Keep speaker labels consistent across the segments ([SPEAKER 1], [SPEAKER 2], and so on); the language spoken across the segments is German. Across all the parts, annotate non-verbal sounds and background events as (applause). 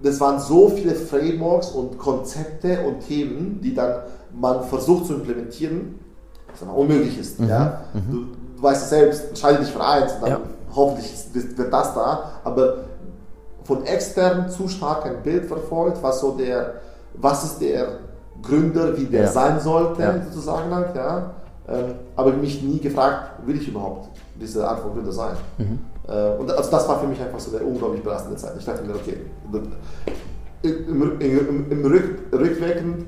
[SPEAKER 1] das waren so viele Frameworks und Konzepte und Themen, die dann man versucht zu implementieren, was aber unmöglich ist. Mhm. Ja? Mhm. Du, du, weißt es selbst, entscheide dich für eins und dann ja. hoffentlich wird das da, aber von extern zu stark ein Bild verfolgt, was so der, was ist der Gründer, wie der ja. sein sollte, ja. sozusagen halt, ja. Ähm, aber mich nie gefragt, will ich überhaupt diese Art von Gründer sein? Mhm. Äh, und also das war für mich einfach so eine unglaublich belastende Zeit. Ich dachte mir, okay, im, im, im Rück, rückwirkend,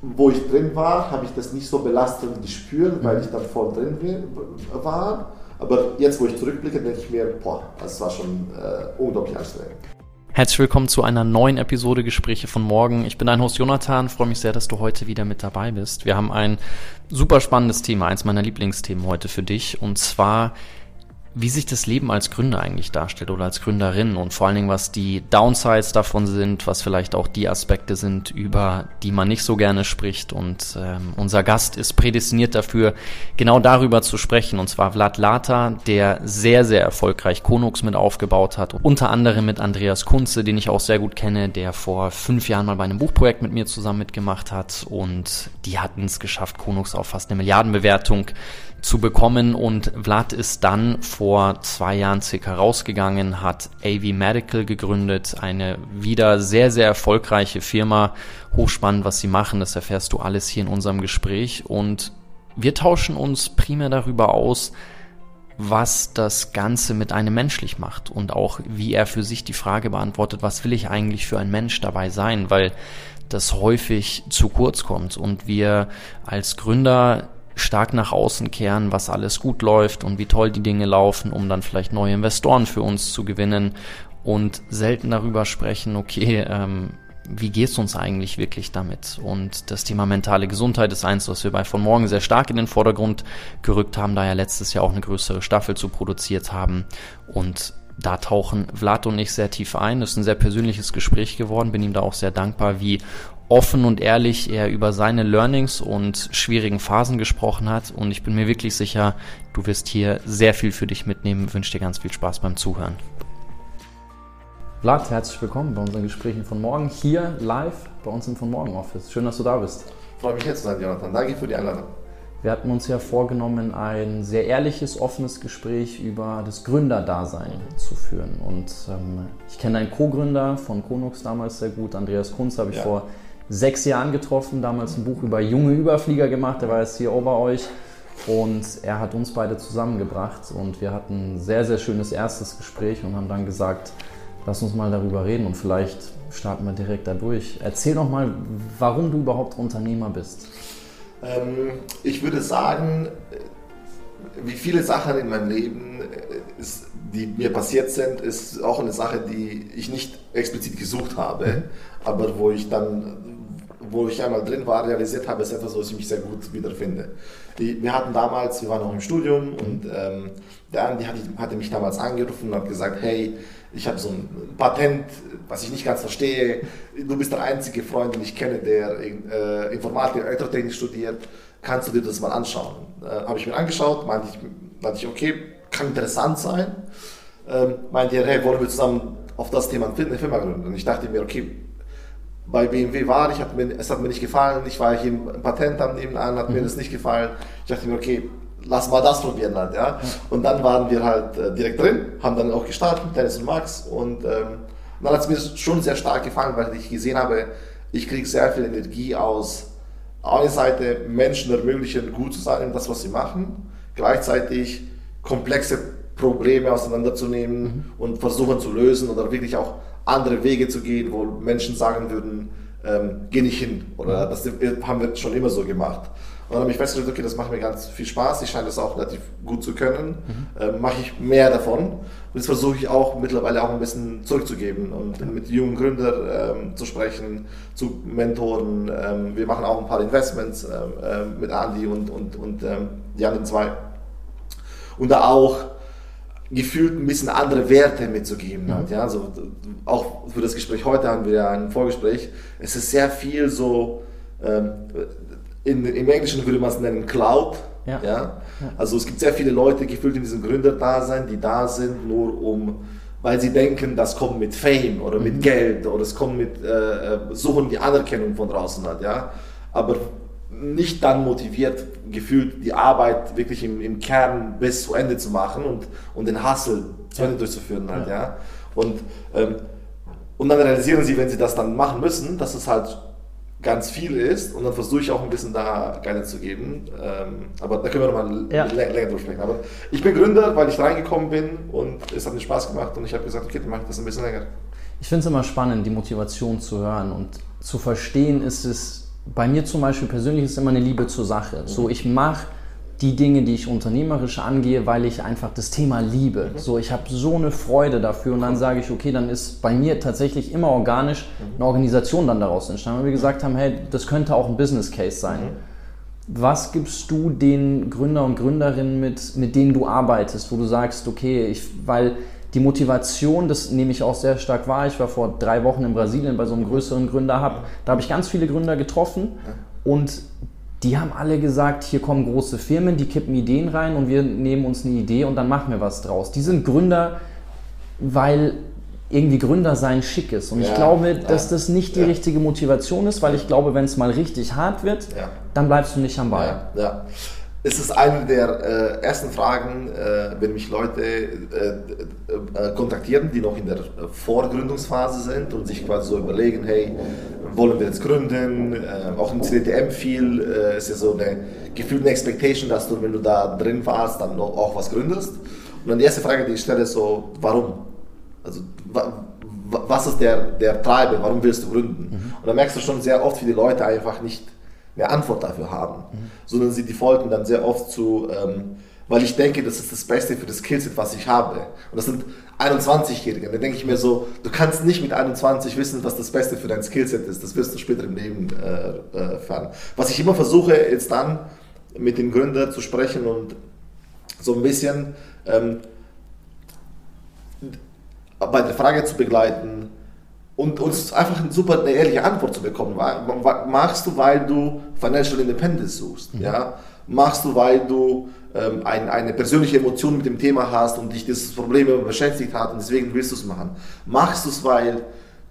[SPEAKER 1] wo ich drin war, habe ich das nicht so belastend gespürt, weil mhm. ich dann voll drin war. Aber jetzt, wo ich zurückblicke, denke ich mir, boah, das war schon äh, unglaublich anstrengend.
[SPEAKER 2] Herzlich willkommen zu einer neuen Episode Gespräche von morgen. Ich bin dein Host Jonathan, freue mich sehr, dass du heute wieder mit dabei bist. Wir haben ein super spannendes Thema, eins meiner Lieblingsthemen heute für dich, und zwar wie sich das Leben als Gründer eigentlich darstellt oder als Gründerin und vor allen Dingen, was die Downsides davon sind, was vielleicht auch die Aspekte sind, über die man nicht so gerne spricht. Und ähm, unser Gast ist prädestiniert dafür, genau darüber zu sprechen. Und zwar Vlad Lata, der sehr, sehr erfolgreich Konux mit aufgebaut hat. Unter anderem mit Andreas Kunze, den ich auch sehr gut kenne, der vor fünf Jahren mal bei einem Buchprojekt mit mir zusammen mitgemacht hat. Und die hatten es geschafft, Konux auf fast eine Milliardenbewertung zu bekommen. Und Vlad ist dann vor zwei Jahren circa rausgegangen, hat AV Medical gegründet, eine wieder sehr, sehr erfolgreiche Firma. Hochspannend, was sie machen, das erfährst du alles hier in unserem Gespräch. Und wir tauschen uns primär darüber aus, was das Ganze mit einem menschlich macht und auch wie er für sich die Frage beantwortet, was will ich eigentlich für ein Mensch dabei sein, weil das häufig zu kurz kommt und wir als Gründer stark nach außen kehren, was alles gut läuft und wie toll die Dinge laufen, um dann vielleicht neue Investoren für uns zu gewinnen und selten darüber sprechen, okay, ähm, wie geht's uns eigentlich wirklich damit? Und das Thema mentale Gesundheit ist eins, was wir bei von morgen sehr stark in den Vordergrund gerückt haben, da ja letztes Jahr auch eine größere Staffel zu produziert haben. Und da tauchen Vlad und ich sehr tief ein. Das ist ein sehr persönliches Gespräch geworden. Bin ihm da auch sehr dankbar, wie offen und ehrlich er über seine Learnings und schwierigen Phasen gesprochen hat. Und ich bin mir wirklich sicher, du wirst hier sehr viel für dich mitnehmen. Ich wünsche dir ganz viel Spaß beim Zuhören. Vlad, herzlich willkommen bei unseren Gesprächen von morgen hier live bei uns im Von Morgen Office. Schön, dass du da bist.
[SPEAKER 1] Freue mich jetzt zu sein, Jonathan. Danke für die Einladung.
[SPEAKER 2] Wir hatten uns ja vorgenommen, ein sehr ehrliches, offenes Gespräch über das Gründerdasein zu führen. Und ähm, ich kenne einen Co-Gründer von Konux damals sehr gut, Andreas Kunz, habe ich ja. vor sechs Jahren getroffen, damals ein Buch über junge Überflieger gemacht, der war jetzt hier bei euch. Und er hat uns beide zusammengebracht und wir hatten ein sehr, sehr schönes erstes Gespräch und haben dann gesagt, lass uns mal darüber reden und vielleicht starten wir direkt da durch. Erzähl doch mal, warum du überhaupt Unternehmer bist.
[SPEAKER 1] Ähm, ich würde sagen, wie viele Sachen in meinem Leben, ist, die mir passiert sind, ist auch eine Sache, die ich nicht explizit gesucht habe, mhm. aber wo ich dann wo ich einmal drin war, realisiert habe, ist etwas, wo ich mich sehr gut wiederfinde. wir hatten damals, wir waren noch im Studium und ähm, der Andi hatte, hatte mich damals angerufen und hat gesagt, hey, ich habe so ein Patent, was ich nicht ganz verstehe. Du bist der einzige Freund, den ich kenne, der äh, Informatik, Elektrotechnik studiert. Kannst du dir das mal anschauen? Äh, habe ich mir angeschaut, meinte ich, meinte ich, okay, kann interessant sein. Ähm, meinte er, hey, wollen wir zusammen auf das Thema eine Firma gründen? Und ich dachte mir, okay, bei BMW war ich, hat mir, es hat mir nicht gefallen, ich war hier im Patent am nebenan, hat mhm. mir das nicht gefallen. Ich dachte mir, okay, lass mal das probieren halt, ja. Und dann waren wir halt äh, direkt drin, haben dann auch gestartet, Dennis und Max und ähm, dann hat es mir schon sehr stark gefallen, weil ich gesehen habe, ich kriege sehr viel Energie aus einer Seite Menschen ermöglichen, gut zu sein in das, was sie machen, gleichzeitig komplexe Probleme auseinanderzunehmen mhm. und versuchen zu lösen oder wirklich auch andere Wege zu gehen, wo Menschen sagen würden, ähm, geh nicht hin. Oder das haben wir schon immer so gemacht. Und dann habe ich festgestellt, okay, das macht mir ganz viel Spaß. Ich scheine das auch relativ gut zu können. Mhm. Ähm, Mache ich mehr davon. Und das versuche ich auch mittlerweile auch ein bisschen zurückzugeben und mhm. mit jungen Gründern ähm, zu sprechen, zu Mentoren. Ähm, wir machen auch ein paar Investments äh, mit Andy und, und, und ähm, die anderen zwei. Und da auch gefühlt ein bisschen andere Werte mitzugeben. Mhm. Halt, ja? also, auch für das Gespräch heute haben wir ja ein Vorgespräch. Es ist sehr viel so, ähm, in, im Englischen würde man es nennen Cloud. Ja. ja. Also es gibt sehr viele Leute gefühlt in diesem Gründerdasein, die da sind, nur um weil sie denken, das kommt mit Fame oder mit mhm. Geld oder es kommt mit äh, äh, Suchen die Anerkennung von draußen hat, ja. Aber nicht dann motiviert, gefühlt die Arbeit wirklich im, im Kern bis zu Ende zu machen und, und den Hustle zu Ende durchzuführen halt, ja. ja. Und, ähm, und dann realisieren sie, wenn sie das dann machen müssen, dass es halt ganz viel ist und dann versuche ich auch ein bisschen da Guidance zu geben. Ähm, aber da können wir nochmal ja. länger drüber sprechen. Aber ich bin Gründer, weil ich reingekommen bin und es hat mir Spaß gemacht und ich habe gesagt, okay, dann mache ich das ein bisschen länger.
[SPEAKER 2] Ich finde es immer spannend, die Motivation zu hören und zu verstehen ist es, bei mir zum Beispiel persönlich ist immer eine Liebe zur Sache. So, ich mache die Dinge, die ich unternehmerisch angehe, weil ich einfach das Thema liebe. Mhm. So, ich habe so eine Freude dafür und dann sage ich, okay, dann ist bei mir tatsächlich immer organisch eine Organisation dann daraus entstanden, weil wir gesagt haben, hey, das könnte auch ein Business Case sein. Mhm. Was gibst du den Gründer und Gründerinnen mit, mit denen du arbeitest, wo du sagst, okay, ich, weil die Motivation, das nehme ich auch sehr stark wahr. Ich war vor drei Wochen in Brasilien bei so einem größeren Gründerhub. Da habe ich ganz viele Gründer getroffen und die haben alle gesagt, hier kommen große Firmen, die kippen Ideen rein und wir nehmen uns eine Idee und dann machen wir was draus. Die sind Gründer, weil irgendwie Gründer sein schick ist. Und ja, ich glaube, dass das nicht die ja. richtige Motivation ist, weil ich glaube, wenn es mal richtig hart wird, ja. dann bleibst du nicht am Ball.
[SPEAKER 1] Es ist eine der äh, ersten Fragen, äh, wenn mich Leute äh, äh, kontaktieren, die noch in der Vorgründungsphase sind und sich quasi so überlegen, hey, wollen wir jetzt gründen? Äh, auch im CDTM viel äh, ist ja so eine gefühlte Expectation, dass du, wenn du da drin warst, dann auch was gründest. Und dann die erste Frage, die ich stelle, ist so, warum? Also, wa was ist der, der Treiber? Warum willst du gründen? Mhm. Und dann merkst du schon sehr oft, wie die Leute einfach nicht eine Antwort dafür haben, mhm. sondern sie defaulten dann sehr oft zu, ähm, weil ich denke, das ist das Beste für das Skillset, was ich habe. Und das sind 21-Jährige. Da denke ich mir so, du kannst nicht mit 21 wissen, was das Beste für dein Skillset ist. Das wirst du später im Leben äh, erfahren. Was ich immer versuche, ist dann mit den Gründern zu sprechen und so ein bisschen ähm, bei der Frage zu begleiten, und uns einfach eine super eine ehrliche Antwort zu bekommen. Machst du, weil du Financial Independence suchst? Mhm. Ja? Machst du, weil du ähm, ein, eine persönliche Emotion mit dem Thema hast und dich das Problem beschäftigt hat und deswegen willst du es machen? Machst du es, weil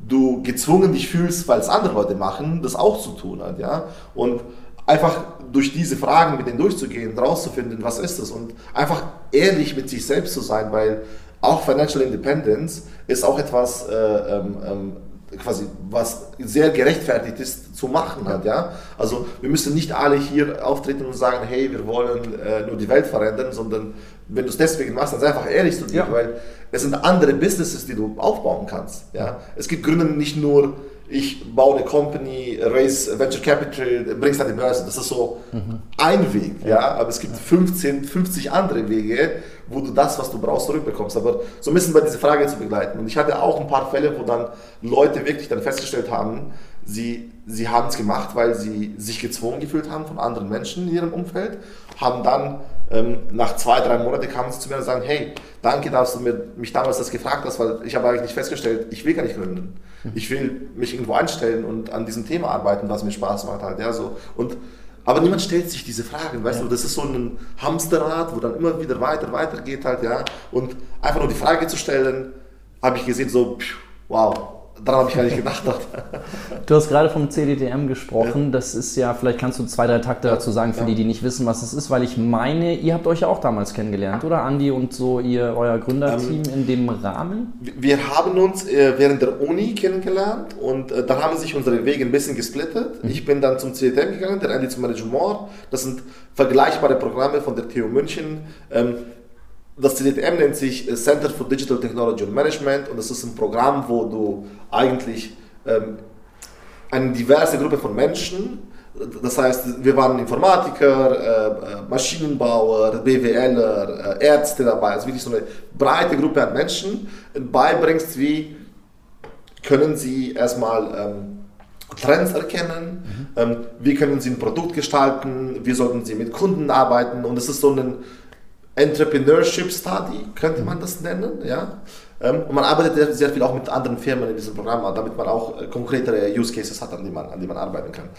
[SPEAKER 1] du gezwungen dich fühlst, weil es andere Leute machen, das auch zu tun hat? Ja? Und einfach durch diese Fragen mit denen durchzugehen, rauszufinden, was ist das und einfach ehrlich mit sich selbst zu sein, weil auch Financial Independence ist auch etwas, äh, ähm, ähm, quasi, was sehr gerechtfertigt ist zu machen hat, ja. Also wir müssen nicht alle hier auftreten und sagen, hey, wir wollen äh, nur die Welt verändern, sondern wenn du es deswegen machst, dann sei einfach ehrlich zu dir, ja. weil es sind andere Businesses, die du aufbauen kannst, ja. Es gibt Gründe nicht nur ich baue eine Company, raise Venture Capital, bringst an die Börse. Das ist so mhm. ein Weg, ja. Aber es gibt 15, 50 andere Wege, wo du das, was du brauchst, zurückbekommst. Aber so ein bisschen bei dieser Frage zu begleiten. Und ich hatte auch ein paar Fälle, wo dann Leute wirklich dann festgestellt haben, sie, sie haben es gemacht, weil sie sich gezwungen gefühlt haben von anderen Menschen in ihrem Umfeld, haben dann ähm, nach zwei, drei Monaten kamen sie zu mir und sagen, hey, danke, dass du mir, mich damals das gefragt hast, weil ich habe eigentlich festgestellt, ich will gar nicht gründen. Ich will mich irgendwo einstellen und an diesem Thema arbeiten, was mir Spaß macht halt, ja, so. Und, aber niemand stellt sich diese Fragen, weißt ja. du, das ist so ein Hamsterrad, wo dann immer wieder weiter, weiter geht halt, ja. Und einfach nur die Frage zu stellen, habe ich gesehen, so, wow, Daran habe ich gar nicht gedacht. (laughs)
[SPEAKER 2] du hast gerade vom CDTM gesprochen. Ja. Das ist ja, vielleicht kannst du zwei, drei Takte dazu sagen, für ja. die, die nicht wissen, was es ist, weil ich meine, ihr habt euch ja auch damals kennengelernt, oder Andi und so ihr, euer Gründerteam ähm, in dem Rahmen?
[SPEAKER 1] Wir haben uns äh, während der Uni kennengelernt und äh, da haben sich unsere Wege ein bisschen gesplittet. Mhm. Ich bin dann zum CDTM gegangen, der Andi zum Management. Das sind vergleichbare Programme von der TU München. Ähm, das CDTM nennt sich äh, Center for Digital Technology and Management und das ist ein Programm, wo du eigentlich ähm, eine diverse Gruppe von Menschen, das heißt, wir waren Informatiker, äh, äh Maschinenbauer, BWLer, äh, Ärzte dabei, also wirklich so eine breite Gruppe an Menschen beibringst, wie können sie erstmal ähm, Trends erkennen, mhm. ähm, wie können sie ein Produkt gestalten, wie sollten sie mit Kunden arbeiten und es ist so ein Entrepreneurship Study, könnte man das nennen. Ja? Ähm, und man arbeitet sehr viel auch mit anderen Firmen in diesem Programm, damit man auch äh, konkretere Use Cases hat, an die man, an die man arbeiten kann.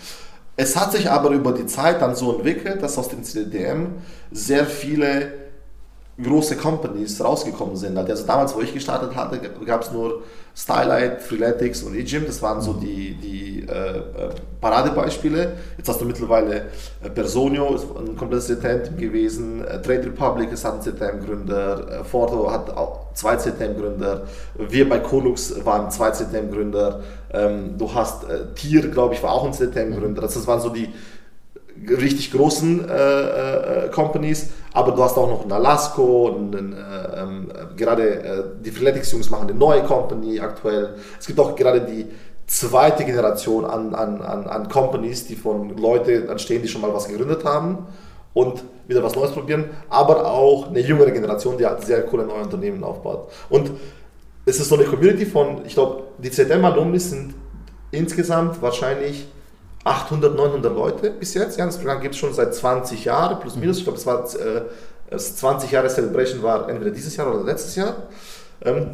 [SPEAKER 1] Es hat sich aber über die Zeit dann so entwickelt, dass aus dem CDM sehr viele große Companies rausgekommen sind. Also damals, wo ich gestartet hatte, gab es nur Stylight, Freeletics und eGym. Das waren so die, die äh, äh, Paradebeispiele. Jetzt hast du mittlerweile äh, Personio, ist ein komplettes CTM gewesen. Äh, Trade Republic ist ein CTM-Gründer. Äh, Forto hat auch zwei CTM-Gründer. Wir bei Colux waren zwei CTM-Gründer. Ähm, du hast äh, Tier, glaube ich, war auch ein CTM-Gründer. Das, das waren so die richtig großen äh, Companies, aber du hast auch noch einen Alasco, einen, äh, ähm, gerade äh, die Freeletics-Jungs machen eine neue Company aktuell. Es gibt auch gerade die zweite Generation an, an, an, an Companies, die von Leuten entstehen, die schon mal was gegründet haben und wieder was Neues probieren, aber auch eine jüngere Generation, die halt sehr coole neue Unternehmen aufbaut. Und es ist so eine Community von, ich glaube, die ZM-Alumni sind insgesamt wahrscheinlich 800, 900 Leute bis jetzt. Ja, das Programm gibt es schon seit 20 Jahren, plus minus. Ich glaube, es war äh, 20 Jahre Celebration war entweder dieses Jahr oder letztes Jahr. Ähm,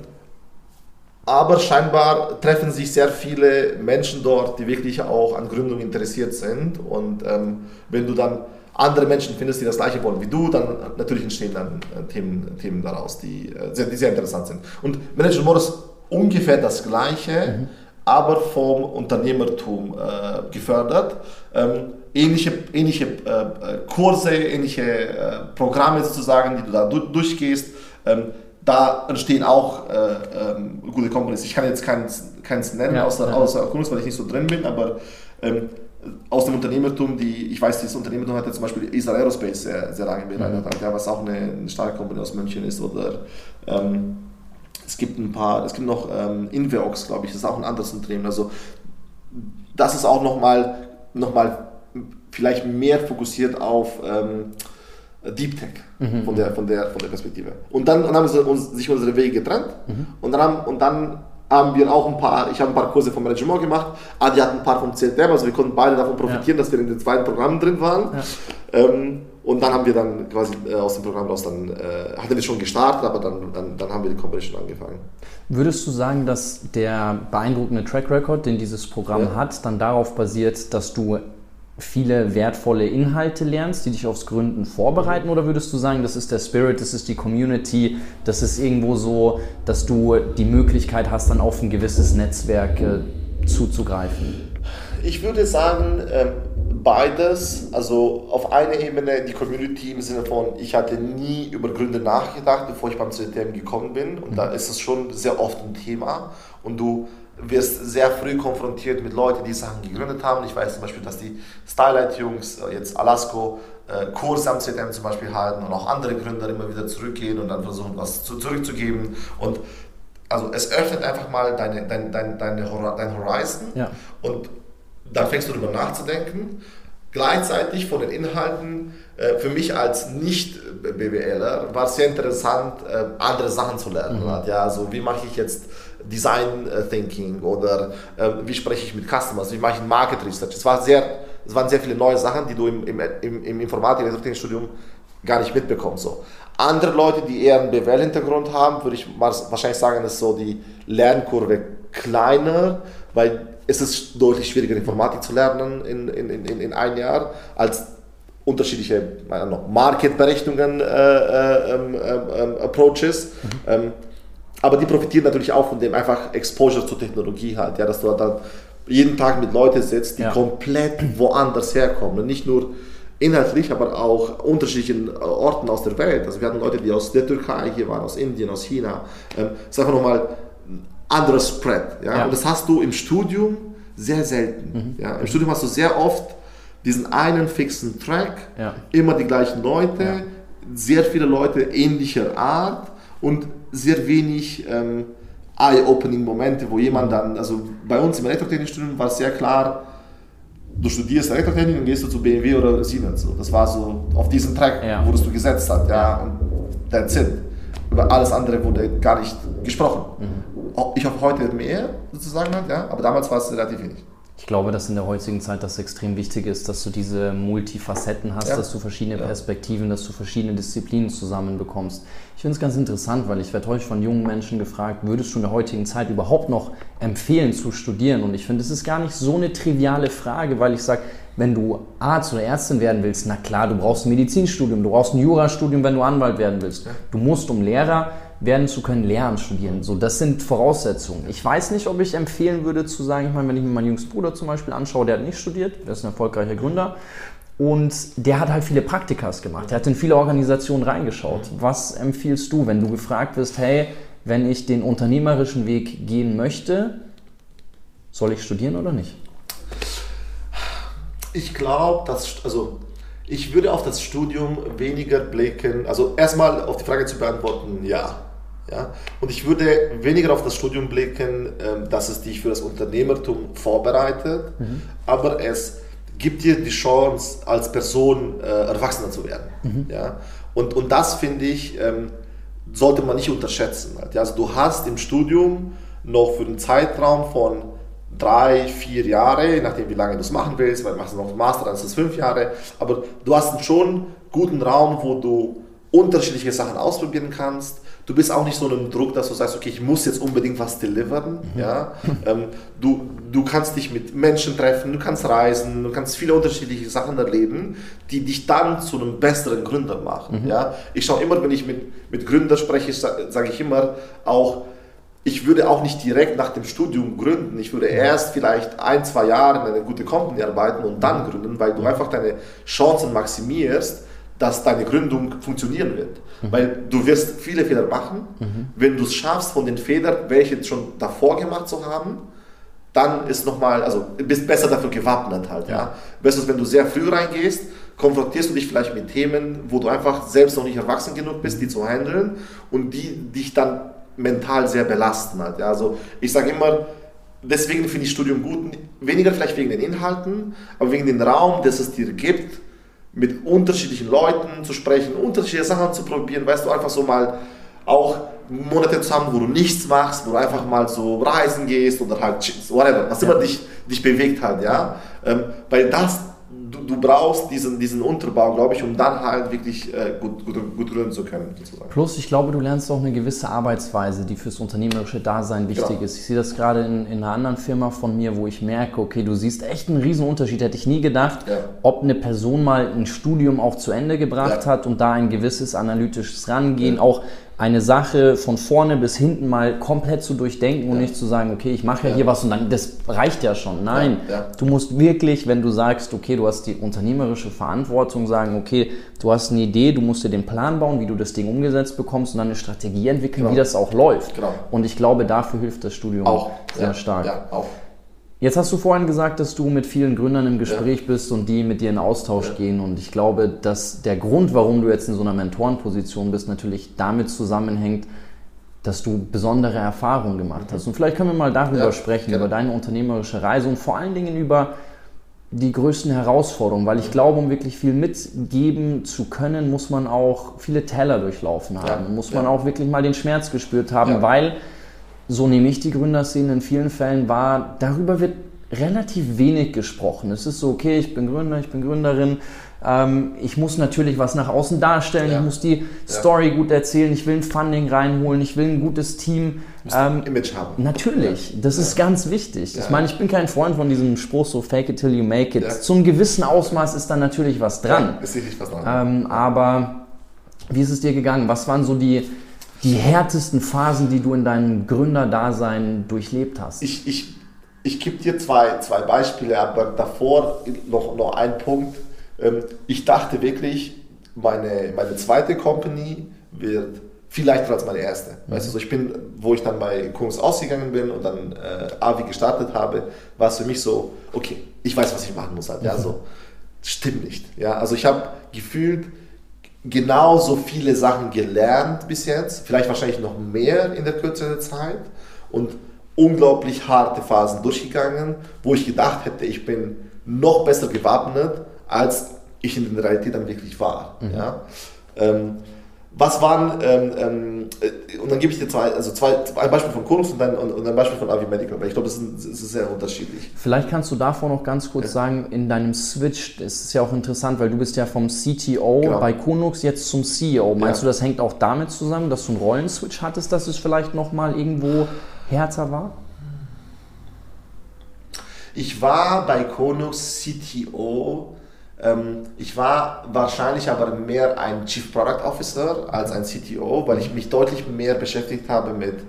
[SPEAKER 1] aber scheinbar treffen sich sehr viele Menschen dort, die wirklich auch an Gründung interessiert sind. Und ähm, wenn du dann andere Menschen findest, die das gleiche wollen wie du, dann natürlich entstehen dann äh, Themen, Themen daraus, die, äh, sehr, die sehr interessant sind. Und Management Modus ungefähr das gleiche. Mhm aber vom Unternehmertum äh, gefördert. Ähm, ähnliche ähnliche äh, Kurse, ähnliche äh, Programme sozusagen, die du da du durchgehst. Ähm, da entstehen auch äh, ähm, gute Companies. Ich kann jetzt keins, keins nennen, ja, außer, ja. außer Kunst, weil ich nicht so drin bin, aber ähm, aus dem Unternehmertum, die, ich weiß, dieses Unternehmertum hat ja zum Beispiel Israel Aerospace sehr, sehr lange begleitet, mhm. ja, was auch eine, eine starke Company aus München ist, oder ähm, es gibt ein paar, es gibt noch ähm, Inveox, glaube ich, das ist auch ein anderes Unternehmen. Also das ist auch nochmal noch mal vielleicht mehr fokussiert auf ähm, Deep Tech mhm. von, der, von, der, von der Perspektive. Und dann, dann haben sie uns, sich unsere Wege getrennt mhm. und, dann haben, und dann haben wir auch ein paar, ich habe ein paar Kurse vom Management gemacht, Adi hat ein paar vom CLTM, also wir konnten beide davon profitieren, ja. dass wir in den zweiten Programmen drin waren. Ja. Ähm, und dann haben wir dann quasi äh, aus dem Programm raus, dann äh, hatten wir schon gestartet, aber dann, dann, dann haben wir die Competition angefangen.
[SPEAKER 2] Würdest du sagen, dass der beeindruckende Track Record, den dieses Programm ja. hat, dann darauf basiert, dass du viele wertvolle Inhalte lernst, die dich aufs Gründen vorbereiten? Oder würdest du sagen, das ist der Spirit, das ist die Community, das ist irgendwo so, dass du die Möglichkeit hast, dann auf ein gewisses Netzwerk äh, zuzugreifen?
[SPEAKER 1] Ich würde sagen, ähm, beides. Also auf einer Ebene die Community im Sinne von, ich hatte nie über Gründe nachgedacht, bevor ich beim CTM gekommen bin. Und da ist es schon sehr oft ein Thema. Und du wirst sehr früh konfrontiert mit Leuten, die Sachen gegründet haben. Ich weiß zum Beispiel, dass die Stylight-Jungs, äh, jetzt Alasco, äh, Kurse am CTM zum Beispiel halten und auch andere Gründer immer wieder zurückgehen und dann versuchen, was zurückzugeben. Und also es öffnet einfach mal deine, deine, deine, deine Horizon ja. und dann fängst du darüber nachzudenken. Gleichzeitig von den Inhalten, äh, für mich als Nicht-BWLer, war es sehr interessant, äh, andere Sachen zu lernen. Mhm. Ja, also wie mache ich jetzt Design äh, Thinking oder wie spreche ich mit Customers, wie mache ich Market Research. Es, war sehr, es waren sehr viele neue Sachen, die du im, im, im, im Informatik-Studium gar nicht mitbekommst. So. Andere Leute, die eher einen BWL-Hintergrund haben, würde ich wahrscheinlich sagen, ist so die Lernkurve kleiner, weil es ist deutlich schwieriger, Informatik zu lernen in, in, in, in ein Jahr als unterschiedliche Market-Berechnungen, äh, äh, ähm, ähm, Approaches. Mhm. Ähm, aber die profitieren natürlich auch von dem einfach Exposure zur Technologie halt, ja, dass du dann jeden Tag mit Leuten sitzt, die ja. komplett woanders herkommen und nicht nur inhaltlich, aber auch unterschiedlichen äh, Orten aus der Welt. Also wir hatten Leute, die aus der Türkei hier waren, aus Indien, aus China. Ähm, ist einfach nochmal anderes Spread. Ja? ja? Und das hast du im Studium sehr selten. Mhm. Ja? Im Studium hast du sehr oft diesen einen fixen Track, ja. immer die gleichen Leute, sehr viele Leute ähnlicher Art und sehr wenig ähm, Eye-Opening-Momente, wo jemand dann, also bei uns im Elektrotechnikstudium war es sehr klar, du studierst Elektrotechnik und gehst du zu BMW oder Siemens. So. Das war so, auf diesen Track ja. wurdest du gesetzt hat, ja, und that's it. Über alles andere wurde gar nicht gesprochen. Mhm. Ich hoffe heute mehr sozusagen, ja, aber damals war es relativ wenig.
[SPEAKER 2] Ich glaube, dass in der heutigen Zeit das extrem wichtig ist, dass du diese Multifacetten hast, ja. dass du verschiedene ja. Perspektiven, dass du verschiedene Disziplinen zusammenbekommst. Ich finde es ganz interessant, weil ich werde häufig von jungen Menschen gefragt, würdest du in der heutigen Zeit überhaupt noch empfehlen zu studieren? Und ich finde, es ist gar nicht so eine triviale Frage, weil ich sage, wenn du Arzt oder Ärztin werden willst, na klar, du brauchst ein Medizinstudium, du brauchst ein Jurastudium, wenn du Anwalt werden willst. Du musst, um Lehrer werden zu können, Lehramt studieren. So, das sind Voraussetzungen. Ich weiß nicht, ob ich empfehlen würde zu sagen, ich meine, wenn ich mir meinen jüngsten Bruder zum Beispiel anschaue, der hat nicht studiert, der ist ein erfolgreicher Gründer. Und der hat halt viele Praktikas gemacht. Der hat in viele Organisationen reingeschaut. Was empfiehlst du, wenn du gefragt wirst, hey, wenn ich den unternehmerischen Weg gehen möchte, soll ich studieren oder nicht?
[SPEAKER 1] Ich glaube, dass, also ich würde auf das Studium weniger blicken, also erstmal auf die Frage zu beantworten, ja. Ja. Und ich würde weniger auf das Studium blicken, ähm, dass es dich für das Unternehmertum vorbereitet, mhm. aber es gibt dir die Chance, als Person äh, erwachsener zu werden. Mhm. Ja? Und, und das finde ich, ähm, sollte man nicht unterschätzen. Halt. Ja? Also du hast im Studium noch für einen Zeitraum von drei, vier Jahre, je nachdem wie lange du es machen willst, weil machst du noch einen Master, dann ist es fünf Jahre, aber du hast einen schon guten Raum, wo du unterschiedliche Sachen ausprobieren kannst. Du bist auch nicht so einem Druck, dass du sagst, okay, ich muss jetzt unbedingt was deliveren. Mhm. Ja? Ähm, du, du kannst dich mit Menschen treffen, du kannst reisen, du kannst viele unterschiedliche Sachen erleben, die dich dann zu einem besseren Gründer machen. Mhm. Ja? Ich schaue immer, wenn ich mit, mit Gründern spreche, sage ich immer auch, ich würde auch nicht direkt nach dem Studium gründen. Ich würde erst vielleicht ein, zwei Jahre in eine gute Company arbeiten und dann gründen, weil du einfach deine Chancen maximierst, dass deine Gründung funktionieren wird. Mhm. Weil du wirst viele Fehler machen. Mhm. Wenn du es schaffst, von den Fehlern, welche schon davor gemacht zu haben, dann ist nochmal, also bist besser dafür gewappnet halt. Ja. ja. Versus wenn du sehr früh reingehst, konfrontierst du dich vielleicht mit Themen, wo du einfach selbst noch nicht erwachsen genug bist, die zu handeln und die dich dann mental sehr belasten hat. Ja, also ich sage immer, deswegen finde ich Studium gut, weniger vielleicht wegen den Inhalten, aber wegen dem Raum, das es dir gibt, mit unterschiedlichen Leuten zu sprechen, unterschiedliche Sachen zu probieren, weißt du, einfach so mal auch Monate zusammen, wo du nichts machst, wo du einfach mal so reisen gehst oder halt whatever, was immer dich, dich bewegt hat, ja, ähm, weil das du, du brauchst diesen, diesen Unterbau, glaube ich, um dann halt wirklich äh, gut, gut, gut gründen zu können.
[SPEAKER 2] Sozusagen. Plus, ich glaube, du lernst auch eine gewisse Arbeitsweise, die fürs unternehmerische Dasein wichtig genau. ist. Ich sehe das gerade in, in, einer anderen Firma von mir, wo ich merke, okay, du siehst echt einen riesen Unterschied. Hätte ich nie gedacht, ja. ob eine Person mal ein Studium auch zu Ende gebracht ja. hat und da ein gewisses analytisches Rangehen, ja. auch eine Sache von vorne bis hinten mal komplett zu durchdenken und nicht zu sagen, okay, ich mache ja, ja, hier was und dann, das reicht ja schon. Nein, ja, ja. du musst wirklich, wenn du sagst, okay, du hast die unternehmerische Verantwortung, sagen, okay, du hast eine Idee, du musst dir den Plan bauen, wie du das Ding umgesetzt bekommst und dann eine Strategie entwickeln, genau. wie das auch läuft. Genau. Und ich glaube, dafür hilft das Studium auch sehr stark. Ja, auch. Jetzt hast du vorhin gesagt, dass du mit vielen Gründern im Gespräch ja. bist und die mit dir in Austausch ja. gehen. Und ich glaube, dass der Grund, warum du jetzt in so einer Mentorenposition bist, natürlich damit zusammenhängt, dass du besondere Erfahrungen gemacht hast. Und vielleicht können wir mal darüber ja, sprechen, genau. über deine unternehmerische Reise und vor allen Dingen über die größten Herausforderungen, weil ich glaube, um wirklich viel mitgeben zu können, muss man auch viele Teller durchlaufen haben, muss man auch wirklich mal den Schmerz gespürt haben, weil so nehme ich die Gründerszene in vielen Fällen wahr, darüber wird relativ wenig gesprochen. Es ist so, okay, ich bin Gründer, ich bin Gründerin, ähm, ich muss natürlich was nach außen darstellen, ja. ich muss die Story ja. gut erzählen, ich will ein Funding reinholen, ich will ein gutes Team.
[SPEAKER 1] Ähm, ein Image haben.
[SPEAKER 2] Natürlich, ja. das ist ganz wichtig. Ich meine, ich bin kein Freund von diesem Spruch so fake it till you make it. Zum gewissen Ausmaß ist da natürlich was dran. ist sicherlich was dran. Ähm, aber wie ist es dir gegangen? Was waren so die die härtesten Phasen, die du in deinem Gründerdasein durchlebt hast?
[SPEAKER 1] Ich, ich, ich gebe dir zwei, zwei Beispiele, aber davor noch, noch ein Punkt. Ähm, ich dachte wirklich, meine, meine zweite Company wird viel leichter als meine erste. Mhm. Weißt du, so ich bin, wo ich dann bei Kungs ausgegangen bin und dann äh, Avi gestartet habe, war es für mich so, okay, ich weiß, was ich machen muss halt. Ja, mhm. so stimmt nicht. Ja, also ich habe gefühlt genauso viele Sachen gelernt bis jetzt, vielleicht wahrscheinlich noch mehr in der Kürze der Zeit und unglaublich harte Phasen durchgegangen, wo ich gedacht hätte, ich bin noch besser gewappnet, als ich in der Realität dann wirklich war. Mhm. Ja? Ähm, was waren, ähm, ähm, äh, und dann gebe ich dir zwei, also zwei, ein Beispiel von Konus und, dann, und, und ein Beispiel von Avi Medical, weil ich glaube, es ist, ist, sehr unterschiedlich.
[SPEAKER 2] Vielleicht kannst du davor noch ganz kurz ja. sagen, in deinem Switch, das ist ja auch interessant, weil du bist ja vom CTO genau. bei Konux jetzt zum CEO. Meinst ja. du, das hängt auch damit zusammen, dass du einen Rollenswitch hattest, dass es vielleicht nochmal irgendwo härter war?
[SPEAKER 1] Ich war bei Konux CTO ich war wahrscheinlich aber mehr ein Chief Product Officer als ein CTO, weil ich mich deutlich mehr beschäftigt habe mit,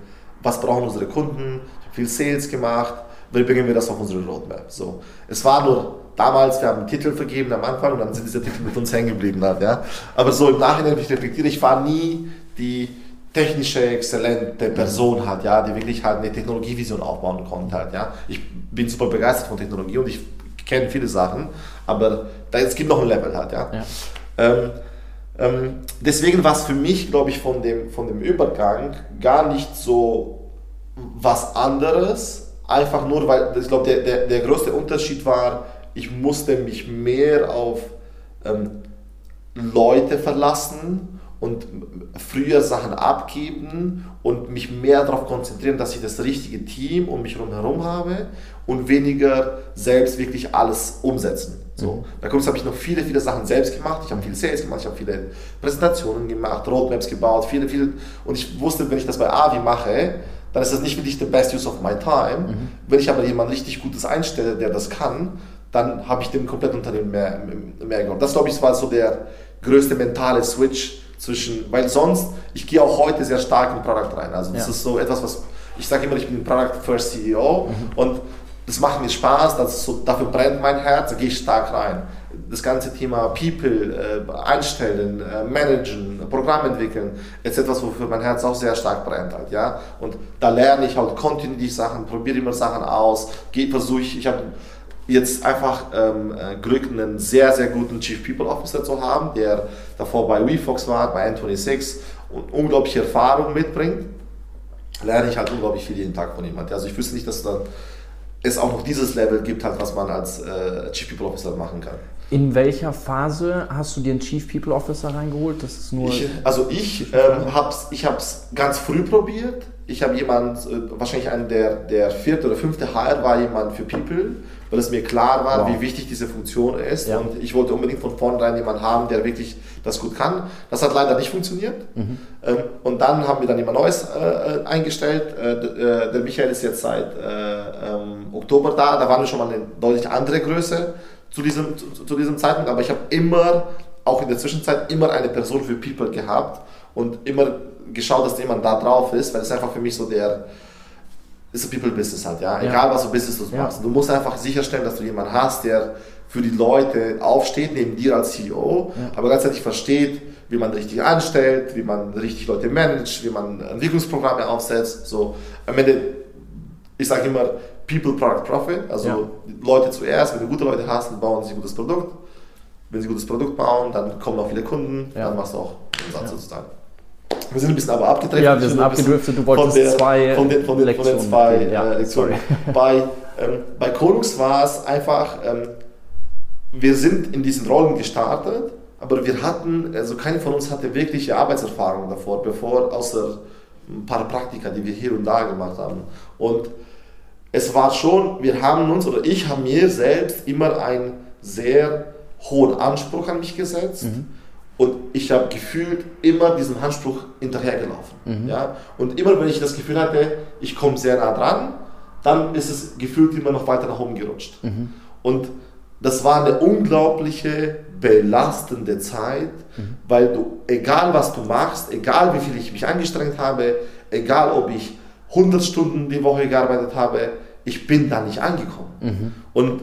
[SPEAKER 1] was brauchen unsere Kunden. Viel Sales gemacht, wie bringen wir das auf unsere Roadmap. So. Es war nur damals, wir haben einen Titel vergeben am Anfang und dann sind diese Titel mit uns hängen geblieben. Halt, ja. Aber so im Nachhinein, wenn ich reflektiere, ich war nie die technische, exzellente Person hat, ja, die wirklich halt eine Technologievision aufbauen konnte. Halt, ja. Ich bin super begeistert von Technologie und ich kenne viele Sachen, aber da, es gibt noch ein Level halt, ja. ja. Ähm, ähm, deswegen war es für mich, glaube ich, von dem, von dem Übergang gar nicht so was anderes, einfach nur, weil ich glaube, der, der, der größte Unterschied war, ich musste mich mehr auf ähm, Leute verlassen und früher Sachen abgeben und mich mehr darauf konzentrieren, dass ich das richtige Team um mich herum habe und weniger selbst wirklich alles umsetzen. So. Mhm. Bei Kunst habe ich noch viele, viele Sachen selbst gemacht. Ich habe viele Sales gemacht, ich habe viele Präsentationen gemacht, Roadmaps gebaut, viele, viele. Und ich wusste, wenn ich das bei Avi mache, dann ist das nicht wirklich the best use of my time. Mhm. Wenn ich aber jemanden richtig Gutes einstelle, der das kann, dann habe ich dem kompletten Unternehmen mehr, mehr geholfen. Das, glaube ich, war so der größte mentale Switch zwischen, weil sonst, ich gehe auch heute sehr stark in Product rein. Also das ja. ist so etwas, was, ich sage immer, ich bin Product First CEO mhm. und das macht mir Spaß, das so, dafür brennt mein Herz, da gehe ich stark rein. Das ganze Thema People, äh, einstellen, äh, managen, Programm entwickeln, ist etwas, wofür mein Herz auch sehr stark brennt halt, ja. Und da lerne ich halt kontinuierlich Sachen, probiere immer Sachen aus, versuche ich, ich habe jetzt einfach ähm, äh, Glück, einen sehr, sehr guten Chief People Officer zu haben, der davor bei WeFox war, bei N26 und unglaubliche Erfahrung mitbringt, lerne ich halt unglaublich viel jeden Tag von ihm. Also ich wüsste nicht, dass da es auch noch dieses Level gibt, halt, was man als äh, Chief People Officer machen kann.
[SPEAKER 2] In welcher Phase hast du dir einen Chief People Officer reingeholt? Das ist nur
[SPEAKER 1] ich, also ich ähm, habe es ich ganz früh probiert. Ich habe jemanden, äh, wahrscheinlich einen der, der vierte oder fünfte HR war jemand für People weil es mir klar war, wow. wie wichtig diese Funktion ist. Ja. Und ich wollte unbedingt von vornherein jemanden haben, der wirklich das gut kann. Das hat leider nicht funktioniert. Mhm. Ähm, und dann haben wir dann jemand Neues äh, eingestellt. Äh, äh, der Michael ist jetzt seit ähm, Oktober da. Da waren wir schon mal eine deutlich andere Größe zu diesem, zu, zu diesem Zeitpunkt. Aber ich habe immer, auch in der Zwischenzeit, immer eine Person für People gehabt und immer geschaut, dass jemand da drauf ist, weil es einfach für mich so der ist ein People-Business halt, ja. ja. Egal was du Business du machst. Du musst einfach sicherstellen, dass du jemanden hast, der für die Leute aufsteht, neben dir als CEO, ja. aber gleichzeitig versteht, wie man richtig anstellt, wie man richtig Leute managt, wie man Entwicklungsprogramme aufsetzt. So am Ende, ich sage immer, People, Product, Profit. Also ja. Leute zuerst, wenn du gute Leute hast, dann bauen sie ein gutes Produkt. Wenn sie ein gutes Produkt bauen, dann kommen auch viele Kunden, dann machst du auch einen Satz sozusagen. Wir sind ein bisschen aber abgedriftet.
[SPEAKER 2] Ja, wir sind abgedriftet. Du wolltest
[SPEAKER 1] der,
[SPEAKER 2] zwei
[SPEAKER 1] von den, von den, Lektionen. Von den zwei ja, äh, Lektionen. (laughs) Bei, ähm, bei Konux war es einfach, ähm, wir sind in diesen Rollen gestartet, aber wir hatten, also keiner von uns hatte wirkliche Arbeitserfahrung davor, bevor, außer ein paar Praktika, die wir hier und da gemacht haben. Und es war schon, wir haben uns, oder ich habe mir selbst immer einen sehr hohen Anspruch an mich gesetzt. Mhm und ich habe gefühlt immer diesem Handspruch hinterhergelaufen. Mhm. Ja? Und immer wenn ich das Gefühl hatte, ich komme sehr nah dran, dann ist es gefühlt immer noch weiter nach oben gerutscht. Mhm. Und das war eine unglaubliche, belastende Zeit, mhm. weil du, egal was du machst, egal wie viel ich mich angestrengt habe, egal ob ich 100 Stunden die Woche gearbeitet habe, ich bin da nicht angekommen. Mhm. Und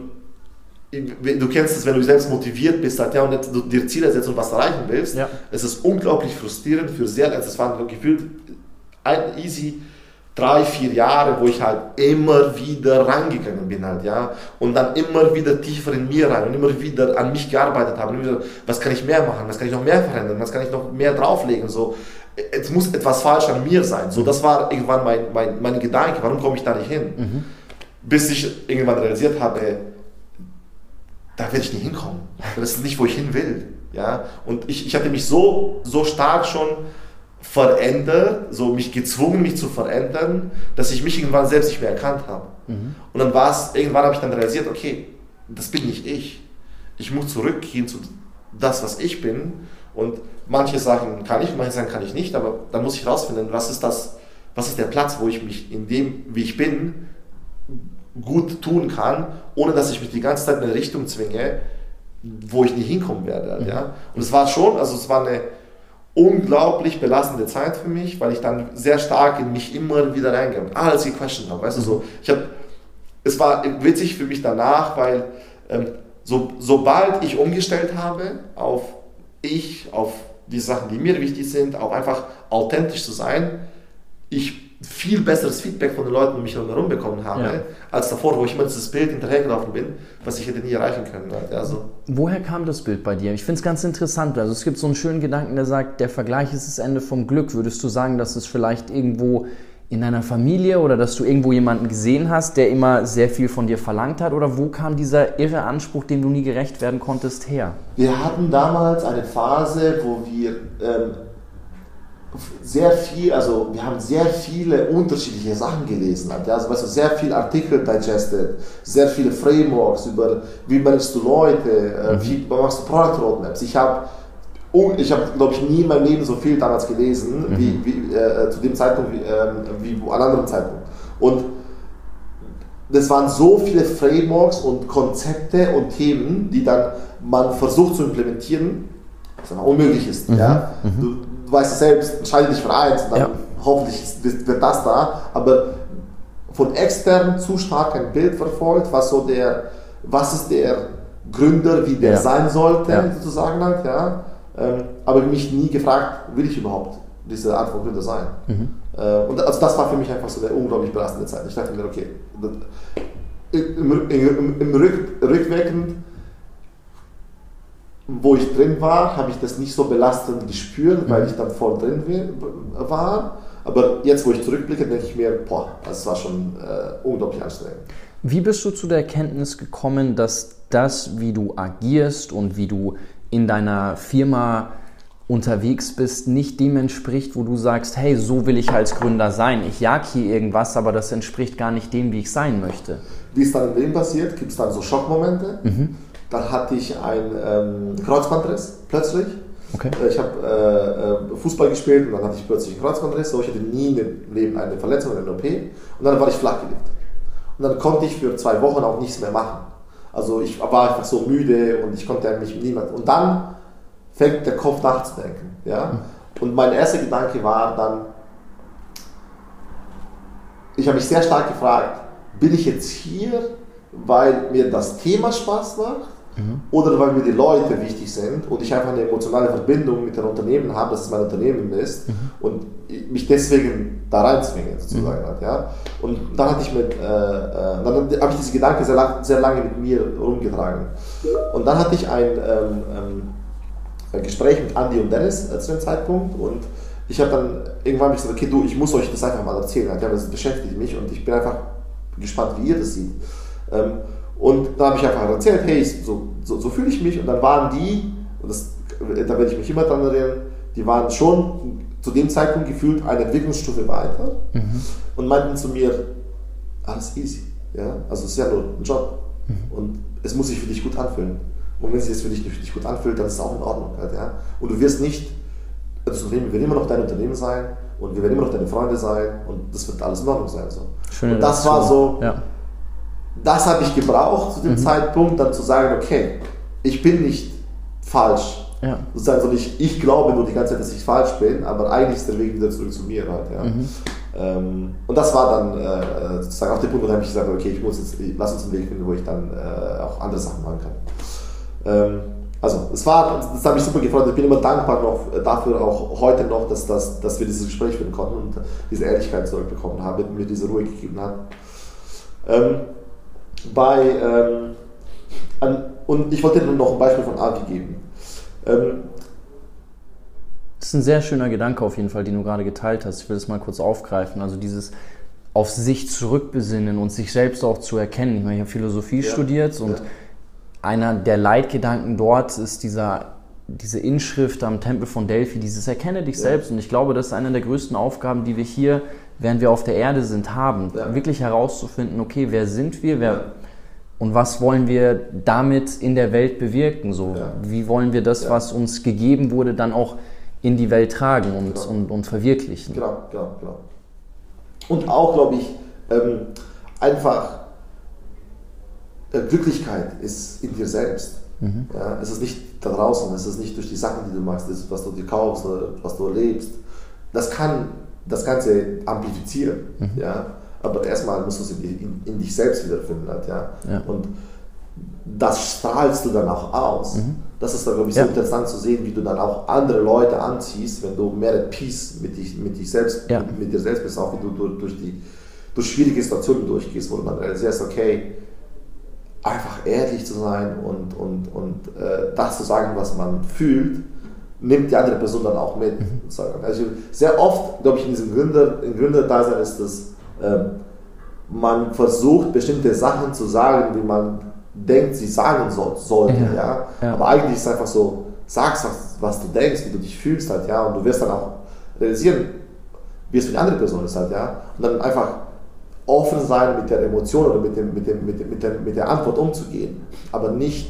[SPEAKER 1] du kennst es, wenn du selbst motiviert bist, halt, ja, und du dir Ziele setzt und was erreichen willst, ja. es ist unglaublich frustrierend für sehr, also es waren gefühlt ein easy drei, vier Jahre, wo ich halt immer wieder rangegangen bin halt, ja, und dann immer wieder tiefer in mir rein und immer wieder an mich gearbeitet habe, wieder, was kann ich mehr machen, was kann ich noch mehr verändern, was kann ich noch mehr drauflegen, so, es muss etwas falsch an mir sein, so, das war irgendwann mein, mein, mein Gedanke, warum komme ich da nicht hin, mhm. bis ich irgendwann realisiert habe, da werde ich nie hinkommen. Das ist nicht, wo ich hin will. Ja? Und ich, ich hatte mich so, so stark schon verändert, so mich gezwungen, mich zu verändern, dass ich mich irgendwann selbst nicht mehr erkannt habe. Mhm. Und dann war es, irgendwann habe ich dann realisiert, okay, das bin nicht ich. Ich muss zurückgehen zu das, was ich bin. Und manche Sachen kann ich, manche Sachen kann ich nicht, aber dann muss ich herausfinden, was ist das, was ist der Platz, wo ich mich in dem, wie ich bin, gut tun kann, ohne dass ich mich die ganze Zeit in eine Richtung zwinge, wo ich nie hinkommen werde. Mhm. Ja? Und es war schon, also es war eine unglaublich belastende Zeit für mich, weil ich dann sehr stark in mich immer wieder reingehe und alles gequestioned habe. Weißt du, so, ich habe, es war witzig für mich danach, weil ähm, so, sobald ich umgestellt habe auf ich, auf die Sachen, die mir wichtig sind, auch einfach authentisch zu sein, ich viel besseres Feedback von den Leuten um mich herum bekommen habe, ja. als davor, wo ich immer dieses Bild hinterhergelaufen bin, was ich hätte nie erreichen können. Also
[SPEAKER 2] Woher kam das Bild bei dir? Ich finde es ganz interessant. Also es gibt so einen schönen Gedanken, der sagt, der Vergleich ist das Ende vom Glück. Würdest du sagen, dass es vielleicht irgendwo in deiner Familie oder dass du irgendwo jemanden gesehen hast, der immer sehr viel von dir verlangt hat? Oder wo kam dieser irre Anspruch, dem du nie gerecht werden konntest, her?
[SPEAKER 1] Wir hatten damals eine Phase, wo wir ähm, sehr viel, also wir haben sehr viele unterschiedliche Sachen gelesen. Also weißt du, sehr viele Artikel digested, sehr viele Frameworks über, wie managst du Leute, äh, mhm. wie machst du Product Roadmaps. Ich habe ich habe, glaube ich, nie in meinem Leben so viel damals gelesen, mhm. wie, wie äh, zu dem Zeitpunkt wie, äh, wie an anderen Zeitpunkt. Und das waren so viele Frameworks und Konzepte und Themen, die dann man versucht zu implementieren, was unmöglich ist. Mhm. Ja? Mhm. Du weißt es selbst, entscheide dich für eins und dann ja. hoffentlich wird das da, aber von extern zu stark ein Bild verfolgt, was so der, was ist der Gründer, wie der ja. sein sollte, ja. sozusagen halt, ja ähm, aber mich nie gefragt, will ich überhaupt diese Art von Gründer sein? Mhm. Äh, und also das war für mich einfach so eine unglaublich belastende Zeit. Ich dachte mir, okay, im, im, im Rück, rückwirkend, wo ich drin war, habe ich das nicht so belastend gespürt, mhm. weil ich dann voll drin war. Aber jetzt, wo ich zurückblicke, denke ich mir, boah, das war schon äh, unglaublich anstrengend.
[SPEAKER 2] Wie bist du zu der Erkenntnis gekommen, dass das, wie du agierst und wie du in deiner Firma unterwegs bist, nicht dem entspricht, wo du sagst, hey, so will ich als Gründer sein. Ich jag hier irgendwas, aber das entspricht gar nicht dem, wie ich sein möchte.
[SPEAKER 1] Wie es dann im Leben passiert, gibt es dann so Schockmomente. Mhm. Dann hatte ich einen ähm, Kreuzbandriss plötzlich. Okay. Äh, ich habe äh, äh, Fußball gespielt und dann hatte ich plötzlich einen Kreuzbandriss. So, ich hatte nie im Leben eine Verletzung, eine OP. Und dann war ich flachgelegt. Und dann konnte ich für zwei Wochen auch nichts mehr machen. Also ich war einfach so müde und ich konnte mich niemand. Und dann fängt der Kopf nachzudenken. Ja? Und mein erster Gedanke war dann, ich habe mich sehr stark gefragt, bin ich jetzt hier, weil mir das Thema Spaß macht Mhm. Oder weil mir die Leute wichtig sind und ich einfach eine emotionale Verbindung mit dem Unternehmen habe, dass es mein Unternehmen ist mhm. und mich deswegen da reinzwinge, sozusagen. Mhm. Halt, ja. Und dann hatte ich mit, äh, äh, dann habe ich diese Gedanken sehr, lang, sehr lange mit mir rumgetragen. Und dann hatte ich ein, ähm, ähm, ein Gespräch mit Andy und Dennis äh, zu dem Zeitpunkt und ich habe dann irgendwann gesagt, okay, du, ich muss euch das einfach mal erzählen. Ja, das beschäftigt mich und ich bin einfach gespannt, wie ihr das seht. Ähm, und da habe ich einfach erzählt, hey, so, so, so fühle ich mich. Und dann waren die, und das, da werde ich mich immer dran erinnern, die waren schon zu dem Zeitpunkt gefühlt eine Entwicklungsstufe weiter mhm. und meinten zu mir, alles easy. Ja? Also es ist ja nur ein Job. Mhm. Und es muss sich für dich gut anfühlen. Und wenn es sich jetzt für dich nicht gut anfühlt, dann ist es auch in Ordnung. Halt, ja? Und du wirst nicht, das Unternehmen wird immer noch dein Unternehmen sein und wir werden immer noch deine Freunde sein und das wird alles in Ordnung sein. So. Schöne und das war so, ja das habe ich gebraucht zu dem mhm. Zeitpunkt, dann zu sagen, okay, ich bin nicht falsch. Ja. Sozusagen, sondern ich, ich glaube nur die ganze Zeit, dass ich falsch bin, aber eigentlich ist der Weg wieder zurück zu mir halt. Ja. Mhm. Ähm, und das war dann äh, sozusagen auch der Punkt, wo ich gesagt habe, okay, ich muss jetzt, lass uns einen Weg finden, wo ich dann äh, auch andere Sachen machen kann. Ähm, also es war, das hat mich super gefreut. Ich bin immer dankbar noch dafür, auch heute noch, dass, dass, dass wir dieses Gespräch führen konnten und diese Ehrlichkeit zurückbekommen haben, mir diese Ruhe gegeben hat. Ähm, bei, ähm, an, und ich wollte dir noch ein Beispiel von Avi geben. Ähm,
[SPEAKER 2] das ist ein sehr schöner Gedanke auf jeden Fall, den du gerade geteilt hast. Ich will das mal kurz aufgreifen. Also dieses auf sich zurückbesinnen und sich selbst auch zu erkennen. Ich meine, ich habe Philosophie ja. studiert und ja. einer der Leitgedanken dort ist dieser diese Inschrift am Tempel von Delphi, dieses Erkenne dich ja. selbst. Und ich glaube, das ist eine der größten Aufgaben, die wir hier, während wir auf der Erde sind, haben. Ja. Wirklich herauszufinden, okay, wer sind wir, wer, und was wollen wir damit in der Welt bewirken? So, ja. Wie wollen wir das, was uns gegeben wurde, dann auch in die Welt tragen und, genau. und, und verwirklichen?
[SPEAKER 1] Genau, genau, genau. Und auch, glaube ich, ähm, einfach äh, Glücklichkeit ist in dir selbst. Mhm. Ja, es ist nicht da draußen, es ist nicht durch die Sachen, die du machst, das, was du dir kaufst oder was du erlebst. Das kann das Ganze amplifizieren. Mhm. Ja? Aber erstmal musst du es in, in, dich selbst wiederfinden. Halt, ja? ja? Und das strahlst du dann auch aus. Mhm. Das ist, glaube ich, so ja. interessant zu sehen, wie du dann auch andere Leute anziehst, wenn du mehr at peace mit, dich, mit, dich selbst, ja. mit, mit dir selbst bist, auch wie du durch, die, durch schwierige Situationen durchgehst, wo du dann realisierst, okay, einfach ehrlich zu sein und, und, und äh, das zu sagen, was man fühlt, nimmt die andere Person dann auch mit. Mhm. Also sehr oft, glaube ich, in diesem Gründer, in Gründerdasein ist es, äh, man versucht bestimmte Sachen zu sagen, wie man denkt, sie sagen so, sollte. Ja. ja. Ja? Aber eigentlich ist es einfach so, sagst, was, was du denkst, wie du dich fühlst halt, ja, und du wirst dann auch realisieren, wie es für die andere Person ist halt, ja. Und dann einfach offen sein mit der Emotion oder mit, dem, mit, dem, mit, dem, mit, der, mit der Antwort umzugehen, aber nicht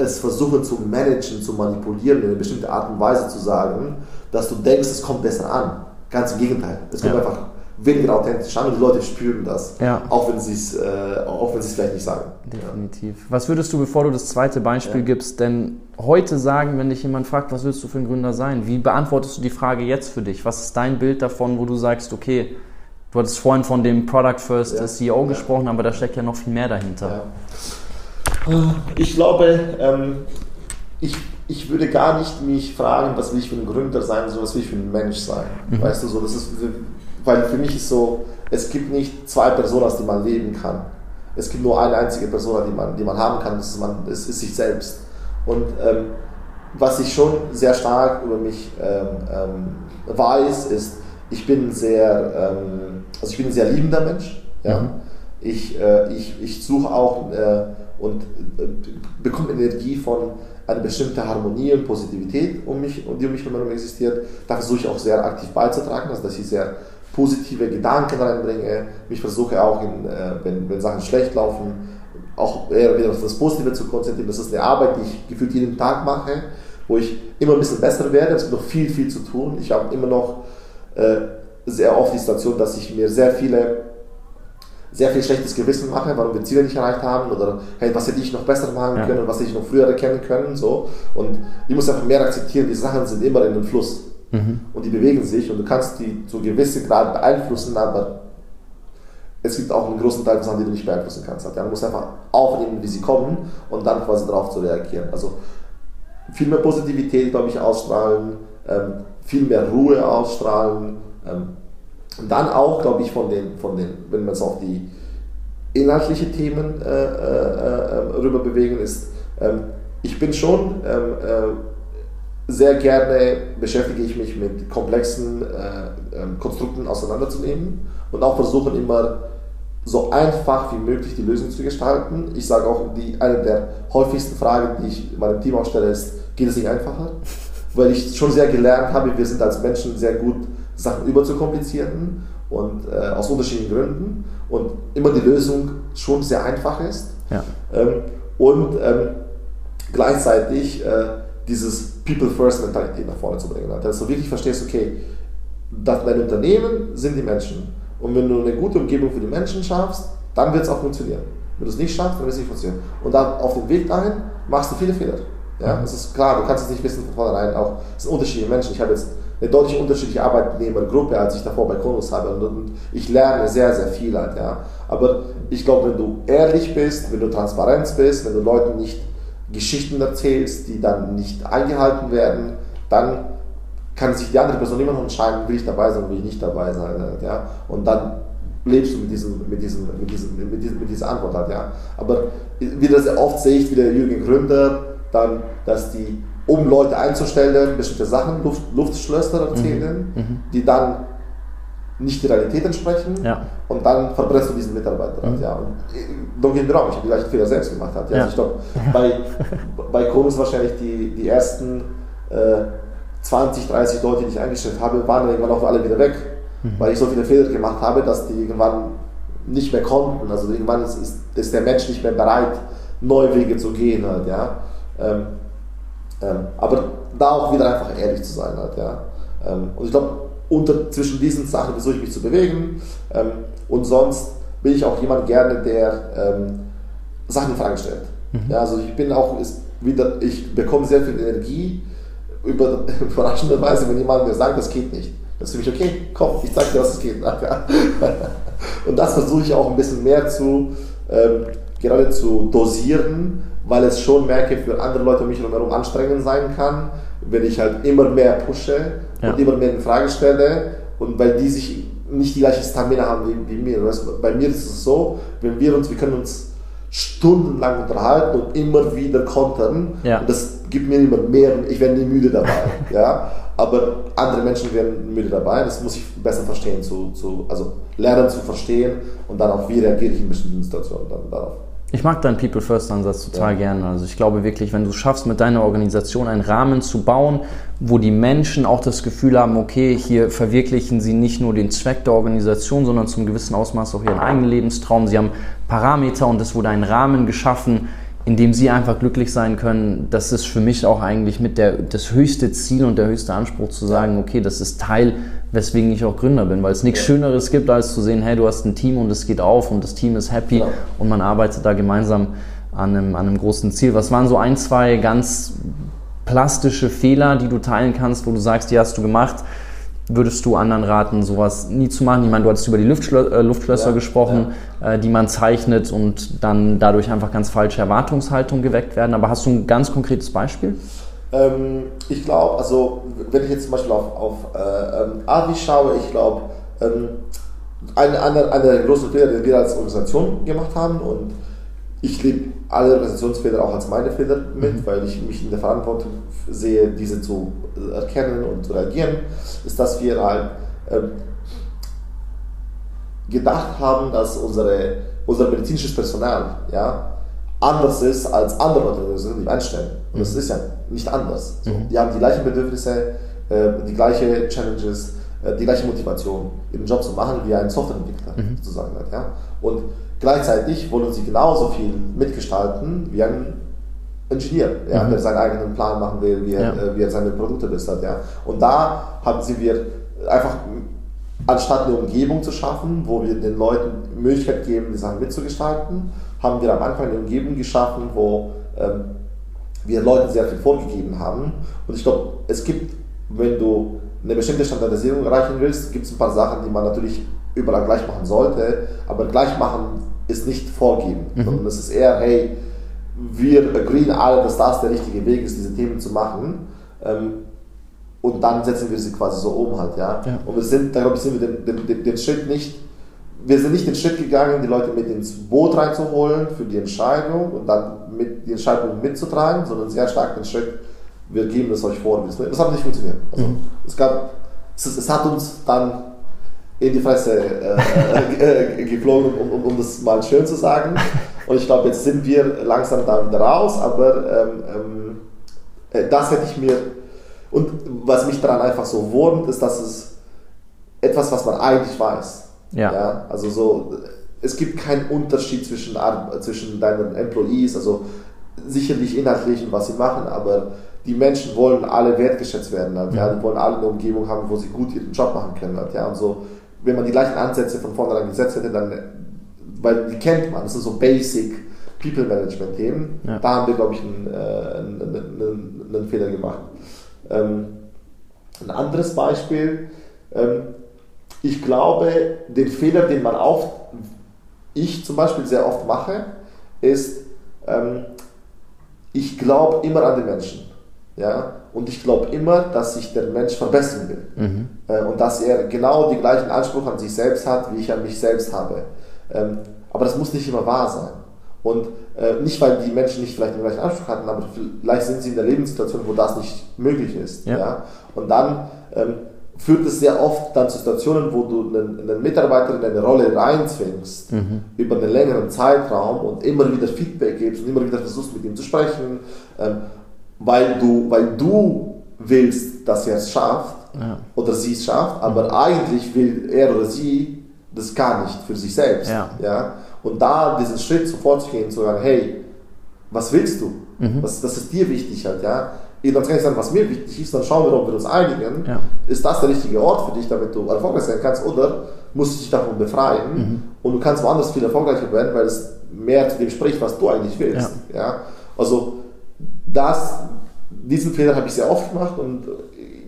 [SPEAKER 1] es versuchen zu managen, zu manipulieren, in eine bestimmte Art und Weise zu sagen, dass du denkst, es kommt besser an. Ganz im Gegenteil. Es kommt ja. einfach weniger authentisch an und die Leute spüren das, ja. auch wenn sie es äh, vielleicht nicht sagen.
[SPEAKER 2] Definitiv. Ja. Was würdest du, bevor du das zweite Beispiel gibst, denn heute sagen, wenn dich jemand fragt, was willst du für ein Gründer sein? Wie beantwortest du die Frage jetzt für dich? Was ist dein Bild davon, wo du sagst, okay, Du hattest vorhin von dem Product First. CEO gesprochen, aber da steckt ja noch viel mehr dahinter.
[SPEAKER 1] Ich glaube, ähm, ich, ich würde gar nicht mich fragen, was will ich für ein Gründer sein, sondern was will ich für ein Mensch sein. Mhm. Weißt du, so, das ist, weil für mich ist so, es gibt nicht zwei Personen, aus denen man leben kann. Es gibt nur eine einzige Person, die man, die man haben kann, das ist, man, das ist sich selbst. Und ähm, was ich schon sehr stark über mich ähm, ähm weiß, ist, ich bin sehr, ähm, also ich bin ein sehr liebender Mensch. Ja? Mhm. Ich, äh, ich, ich suche auch äh, und bekomme Energie von einer bestimmten Harmonie und Positivität, um mich, die um mich herum existiert. Da versuche ich auch sehr aktiv beizutragen, also dass ich sehr positive Gedanken reinbringe. Mich versuche auch, in, äh, wenn, wenn Sachen schlecht laufen, auch eher wieder auf das Positive zu konzentrieren. Das ist eine Arbeit, die ich gefühlt jeden Tag mache, wo ich immer ein bisschen besser werde. Es gibt noch viel, viel zu tun. Ich habe immer noch äh, sehr oft die Situation, dass ich mir sehr viele sehr viel schlechtes Gewissen mache, warum wir Ziele nicht erreicht haben oder hey, was hätte ich noch besser machen können ja. und was hätte ich noch früher erkennen können. So. Und ich muss einfach mehr akzeptieren, die Sachen sind immer in dem Fluss mhm. und die bewegen sich und du kannst die zu gewissen Grad beeinflussen, aber es gibt auch einen großen Teil von Sachen, die du nicht beeinflussen kannst. Ja, du musst einfach aufnehmen, wie sie kommen und dann quasi darauf zu reagieren. Also viel mehr Positivität, glaube ich, ausstrahlen, ähm, viel mehr Ruhe ausstrahlen. Und dann auch, glaube ich, von den, von den, wenn man es auf die inhaltlichen Themen äh, äh, äh, rüber bewegen, ist, ähm, ich bin schon ähm, äh, sehr gerne beschäftige ich mich mit komplexen äh, ähm, Konstrukten auseinanderzunehmen und auch versuchen immer so einfach wie möglich die Lösung zu gestalten. Ich sage auch, die, eine der häufigsten Fragen, die ich meinem Team auch stelle, ist, geht es nicht einfacher? Weil ich schon sehr gelernt habe, wir sind als Menschen sehr gut Sachen überzukomplizieren und äh, aus unterschiedlichen Gründen und immer die Lösung schon sehr einfach ist. Ja. Ähm, und ähm, gleichzeitig äh, dieses People-First-Mentalität nach vorne zu bringen. Dass du wirklich verstehst, okay, dass dein Unternehmen sind die Menschen. Und wenn du eine gute Umgebung für die Menschen schaffst, dann wird es auch funktionieren. Wenn du es nicht schaffst, dann wird es nicht funktionieren. Und dann auf dem Weg dahin machst du viele Fehler. Ja, das ist klar, du kannst es nicht wissen von vornherein. Auch es sind unterschiedliche Menschen. Ich habe jetzt eine deutlich unterschiedliche Arbeitnehmergruppe, als ich davor bei Kronos habe. Und ich lerne sehr, sehr viel halt, ja. Aber ich glaube, wenn du ehrlich bist, wenn du transparent bist, wenn du Leuten nicht Geschichten erzählst, die dann nicht eingehalten werden, dann kann sich die andere Person immer noch entscheiden, will ich dabei sein oder will ich nicht dabei sein. Halt, ja. Und dann lebst du mit, diesem, mit, diesem, mit, diesem, mit, diesem, mit dieser Antwort halt, ja. Aber wie das oft sehe ich, wie der Jürgen Gründer, dann, dass die um Leute einzustellen, bestimmte Sachen, Luft, Luftschlösser erzählen, mhm. mhm. die dann nicht der Realität entsprechen
[SPEAKER 2] Ja.
[SPEAKER 1] und dann verbrennst du diesen Mitarbeiter. halt, Ja. Und don't get me wrong, ich habe die gleichen Fehler selbst gemacht. Halt, ja.
[SPEAKER 2] Ja.
[SPEAKER 1] Also ich glaube, bei, bei Chorus wahrscheinlich die, die ersten äh, 20, 30 Leute, die ich eingestellt habe, waren dann irgendwann auch alle wieder weg, weil ich so viele Fehler gemacht habe, dass die irgendwann nicht mehr konnten. Also irgendwann ist, ist, ist der Mensch nicht mehr bereit, neue Wege zu gehen. Halt, ja. Ähm, ähm, aber da auch wieder einfach ehrlich zu sein. Halt, ja. Ähm, und ich glaube, unter, zwischen diesen Sachen versuche ich mich zu bewegen. Ähm, und sonst bin ich auch jemand gerne, der ähm, Sachen in Frage stellt. Ja, also ich bin auch ist wieder, ich bekomme sehr viel Energie über, (laughs) überraschenderweise, wenn jemand mir sagt, das geht nicht. Das ist für mich okay, komm, ich zeige dir, was es geht. (laughs) Und das versuche ich auch ein bisschen mehr zu, ähm, gerade zu dosieren, weil es schon merke, für andere Leute um mich herum anstrengend sein kann, wenn ich halt immer mehr pushe
[SPEAKER 2] Ja.
[SPEAKER 1] und immer mehr in Frage stelle und weil die sich nicht die gleiche Stamina haben wie, wie mir. Weißt Bei mir ist es so, wenn wir uns, wir können uns stundenlang unterhalten und immer wieder kontern.
[SPEAKER 2] Ja.
[SPEAKER 1] Und das gibt mir immer mehr und ich werde nie müde dabei. (laughs) ja? Aber andere Menschen werden müde dabei. Das muss ich besser verstehen, zu, zu, also lernen zu verstehen und dann auch, wie reagiere ich in bestimmten Situationen dann darauf.
[SPEAKER 2] Ich mag deinen People First Ansatz total
[SPEAKER 1] Ja.
[SPEAKER 2] gerne. Also ich glaube wirklich, wenn du es schaffst, mit deiner Organisation einen Rahmen zu bauen, wo die Menschen auch das Gefühl haben, okay, hier verwirklichen sie nicht nur den Zweck der Organisation, sondern zum gewissen Ausmaß auch ihren eigenen Lebenstraum. Sie haben Parameter und es wurde ein Rahmen geschaffen, in dem sie einfach glücklich sein können. Das ist für mich auch eigentlich mit der, das höchste Ziel und der höchste Anspruch zu sagen, okay, das ist Teil, weswegen ich auch Gründer bin, weil es nichts Schöneres gibt, als zu sehen, hey, du hast ein Team und es geht auf und das Team ist happy
[SPEAKER 1] Genau.
[SPEAKER 2] und man arbeitet da gemeinsam an einem, an einem großen Ziel. Was waren so ein, zwei ganz plastische Fehler, die du teilen kannst, wo du sagst, die hast du gemacht? Würdest du anderen raten, sowas nie zu machen? Ich meine, du hattest über die Luftschlö äh, Luftschlösser
[SPEAKER 1] Ja,
[SPEAKER 2] gesprochen, äh, die man zeichnet und dann dadurch einfach ganz falsche Erwartungshaltungen geweckt werden. Aber hast du ein ganz konkretes Beispiel?
[SPEAKER 1] Ähm, ich glaube, also wenn ich jetzt zum Beispiel auf, auf äh, ähm, Avi schaue, ich glaube, ähm, eine, eine, eine der großen Fehler, die wir als Organisation gemacht haben und ich lebe alle Organisationsfehler auch als meine Fehler mit, weil ich mich in der Verantwortung sehe, diese zu erkennen und zu reagieren, ist, dass wir halt ähm, gedacht haben, dass unsere, unser medizinisches Personal ja, anders ist als andere Organisationen, die wir einstellen. Und das ist ja nicht anders. So, Die haben die gleichen Bedürfnisse, äh, die gleichen Challenges, äh, die gleiche Motivation, ihren Job zu machen, wie ein Softwareentwickler sozusagen hat. Ja? Und gleichzeitig wollen sie genauso viel mitgestalten wie ein Ingenieur, ja, der seinen eigenen Plan machen will, wie er,
[SPEAKER 2] Ja.
[SPEAKER 1] äh, wie er seine Produkte bessert. Ja. Und da haben sie wir einfach, anstatt eine Umgebung zu schaffen, wo wir den Leuten die Möglichkeit geben, die Sachen mitzugestalten, haben wir am Anfang eine Umgebung geschaffen, wo ähm, wir Leuten sehr viel vorgegeben haben. Und ich glaube, es gibt, wenn du eine bestimmte Standardisierung erreichen willst, gibt es ein paar Sachen, die man natürlich überall gleich machen sollte, aber gleich machen ist nicht vorgeben, sondern es ist eher, hey, wir agreeen alle, dass das der richtige Weg ist, diese Themen zu machen. Ähm, und dann setzen wir sie quasi so um halt, ja.
[SPEAKER 2] Ja.
[SPEAKER 1] Und wir sind, da glaube ich, sind wir den, den, den, den Schritt nicht, wir sind nicht den Schritt gegangen, die Leute mit ins Boot reinzuholen für die Entscheidung und dann mit die Entscheidung mitzutragen, sondern sehr stark den Schritt, wir geben es euch vor. Das hat nicht funktioniert. Also, es, gab, es, es hat uns dann in die Fresse äh, (laughs) äh, geflogen, um, um, um das mal schön zu sagen. Und ich glaube, jetzt sind wir langsam da wieder raus, aber ähm, ähm, äh, das hätte ich mir. Und was mich daran einfach so wurmt, ist, dass es etwas, was man eigentlich weiß.
[SPEAKER 2] Ja.
[SPEAKER 1] also so, es gibt keinen Unterschied zwischen, zwischen deinen Employees, also sicherlich inhaltlich und was sie machen, aber die Menschen wollen alle wertgeschätzt werden. Halt, ja? Die wollen alle eine Umgebung haben, wo sie gut ihren Job machen können. Halt, ja? Und so, wenn man die gleichen Ansätze von vornherein gesetzt hätte, dann, weil die kennt man, das sind so basic People Management Themen,
[SPEAKER 2] Ja.
[SPEAKER 1] da haben wir, glaube ich, einen, äh, einen, einen, einen Fehler gemacht. Ähm, ein anderes Beispiel, ähm, ich glaube, den Fehler, den man oft, ich zum Beispiel sehr oft mache, ist, ähm, ich glaube immer an den Menschen. Ja? Und ich glaube immer, dass sich der Mensch verbessern will. Äh, und dass er genau den gleichen Anspruch an sich selbst hat, wie ich an mich selbst habe. Ähm, aber das muss nicht immer wahr sein. Und äh, nicht, weil die Menschen nicht vielleicht den gleichen Anspruch hatten, aber vielleicht sind sie in der Lebenssituation, wo das nicht möglich ist.
[SPEAKER 2] Ja.
[SPEAKER 1] Ja? Und dann ähm, führt es sehr oft dann zu Situationen, wo du einen, einen Mitarbeiter in eine Rolle reinzwingst, mhm. über einen längeren Zeitraum und immer wieder Feedback gibst und immer wieder versuchst mit ihm zu sprechen, ähm, weil, du, weil du willst, dass er es schafft ja. oder sie es schafft, aber mhm. eigentlich will er oder sie das gar nicht für sich selbst. Ja. Ja? Und da diesen Schritt sofort zu gehen, zu sagen, hey, was willst du? Mhm. Was, das ist dir wichtig halt, ja? Dann kann ich sagen, was mir wichtig ist, dann schauen wir, ob wir uns einigen. Ja. Ist das der richtige Ort für dich, damit du erfolgreich sein kannst? Oder musst du dich davon befreien mhm. und du kannst woanders viel erfolgreicher werden, weil es mehr zu dem spricht, was du eigentlich willst. Ja. ja? Also das, diesen Fehler habe ich sehr oft gemacht und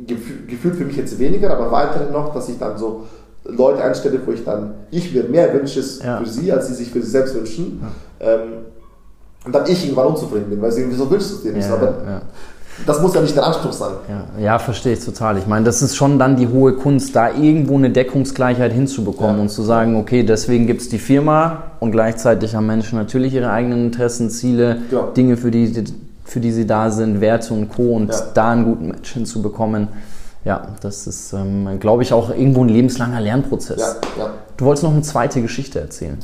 [SPEAKER 1] gefühlt für mich jetzt weniger, aber weiterhin noch, dass ich dann so Leute einstelle, wo ich dann, ich mir mehr wünsche ja. für sie, als sie sich für sich selbst wünschen. Ja. Ähm, und dann ich irgendwann unzufrieden bin, weil sie irgendwie so wünschst du es dir nicht. Ja, aber das muss ja nicht der Anspruch sein.
[SPEAKER 2] Ja, ja verstehe ich total. Ich meine, das ist schon dann die hohe Kunst, da irgendwo eine Deckungsgleichheit hinzubekommen und zu sagen, okay, deswegen gibt es die Firma und gleichzeitig haben Menschen natürlich ihre eigenen Interessen, Ziele, Dinge, für die, für die sie da sind, Werte und Co. und da einen guten Match hinzubekommen ja, das ist, ähm, glaube ich, auch irgendwo ein lebenslanger Lernprozess. Ja, ja. Du wolltest noch eine zweite Geschichte erzählen.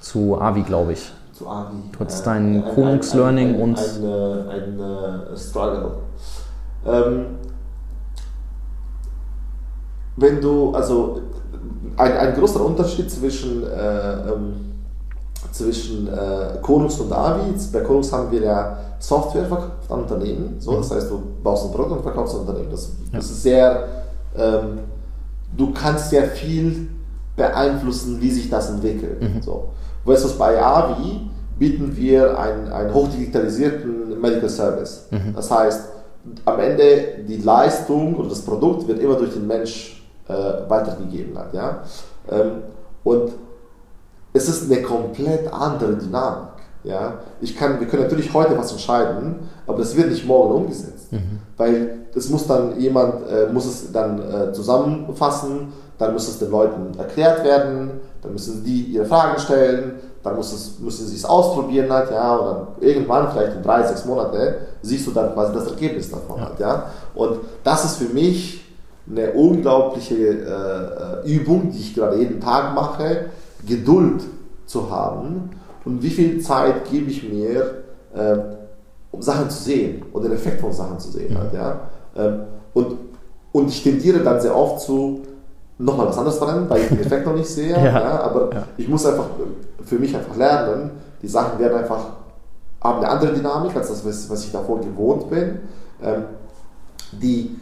[SPEAKER 2] Zu Avi, glaube ich.
[SPEAKER 1] Zu Avi.
[SPEAKER 2] Du hattest dein äh, Konungslearning ein, und.
[SPEAKER 1] Ein, ein Struggle. Ähm, wenn du, also ein, ein großer Unterschied zwischen, äh, ähm, zwischen äh, Konungs und Avi. Bei Konungs haben wir ja Software verkauft an Unternehmen. So, das heißt, du baust ein Produkt und verkaufst ein Unternehmen. Das, das ist sehr, ähm, du kannst sehr viel beeinflussen, wie sich das entwickelt. Mhm. So. Versus bei Avi bieten wir einen, hochdigitalisierten Medical Service. Mhm. Das heißt, am Ende die Leistung oder das Produkt wird immer durch den Mensch äh, weitergegeben. Halt, ja? Ähm, und es ist eine komplett andere Dynamik. Ja, ich kann, wir können natürlich heute was entscheiden, aber das wird nicht morgen umgesetzt, mhm. weil das muss dann jemand äh, muss es dann äh, zusammenfassen, dann muss es den Leuten erklärt werden, dann müssen die ihre Fragen stellen, dann muss es, müssen sie es ausprobieren halt, ja, und dann irgendwann vielleicht in drei, sechs Monate siehst du dann quasi das Ergebnis davon ja. halt, ja. Und das ist für mich eine unglaubliche äh, Übung, die ich gerade jeden Tag mache, Geduld zu haben und wie viel Zeit gebe ich mir, äh, um Sachen zu sehen und den Effekt von Sachen zu sehen. Mhm. Halt, ja? Ähm, und, und ich tendiere dann sehr oft zu nochmal was anderes dran, weil ich den Effekt noch nicht sehe. (laughs) ja. ja aber ja. ich muss einfach für mich einfach lernen, die Sachen werden einfach, haben eine andere Dynamik als das, was ich davor gewohnt bin. Ähm, die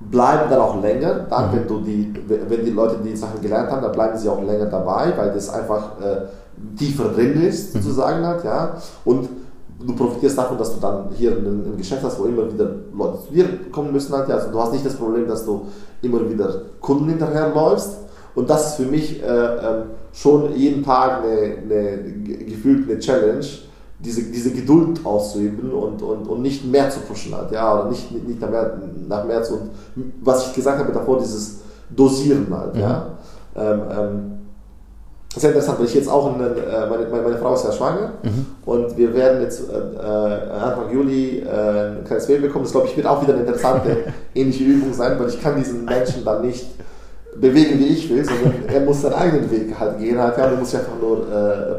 [SPEAKER 1] bleiben dann auch länger, dann, mhm. wenn, du die, wenn die Leute die Sachen gelernt haben, dann bleiben sie auch länger dabei, weil das einfach äh, tiefer drin ist, mhm. sozusagen halt, ja. Und du profitierst davon, dass du dann hier ein, ein, Geschäft hast, wo immer wieder Leute zu dir kommen müssen halt, ja. Also du hast nicht das Problem, dass du immer wieder Kunden hinterherläufst. Und das ist für mich äh, äh, schon jeden Tag eine, eine gefühlt eine Challenge, diese, diese Geduld auszuüben und, und, und nicht mehr zu pushen halt, ja, oder nicht, nicht nach, mehr, nach mehr zu, und was ich gesagt habe davor, dieses Dosieren halt, mhm. ja. Ähm, ähm, sehr interessant, weil ich jetzt auch, einen, äh, meine, meine, Frau ist ja schwanger mhm. und wir werden jetzt äh, äh, Anfang Juli ein kleines Baby bekommen. Das glaube ich wird auch wieder eine interessante, (laughs) ähnliche Übung sein, weil ich kann diesen Menschen dann nicht bewegen, wie ich will, sondern er muss seinen eigenen Weg halt gehen halt, ja, und er muss einfach nur äh,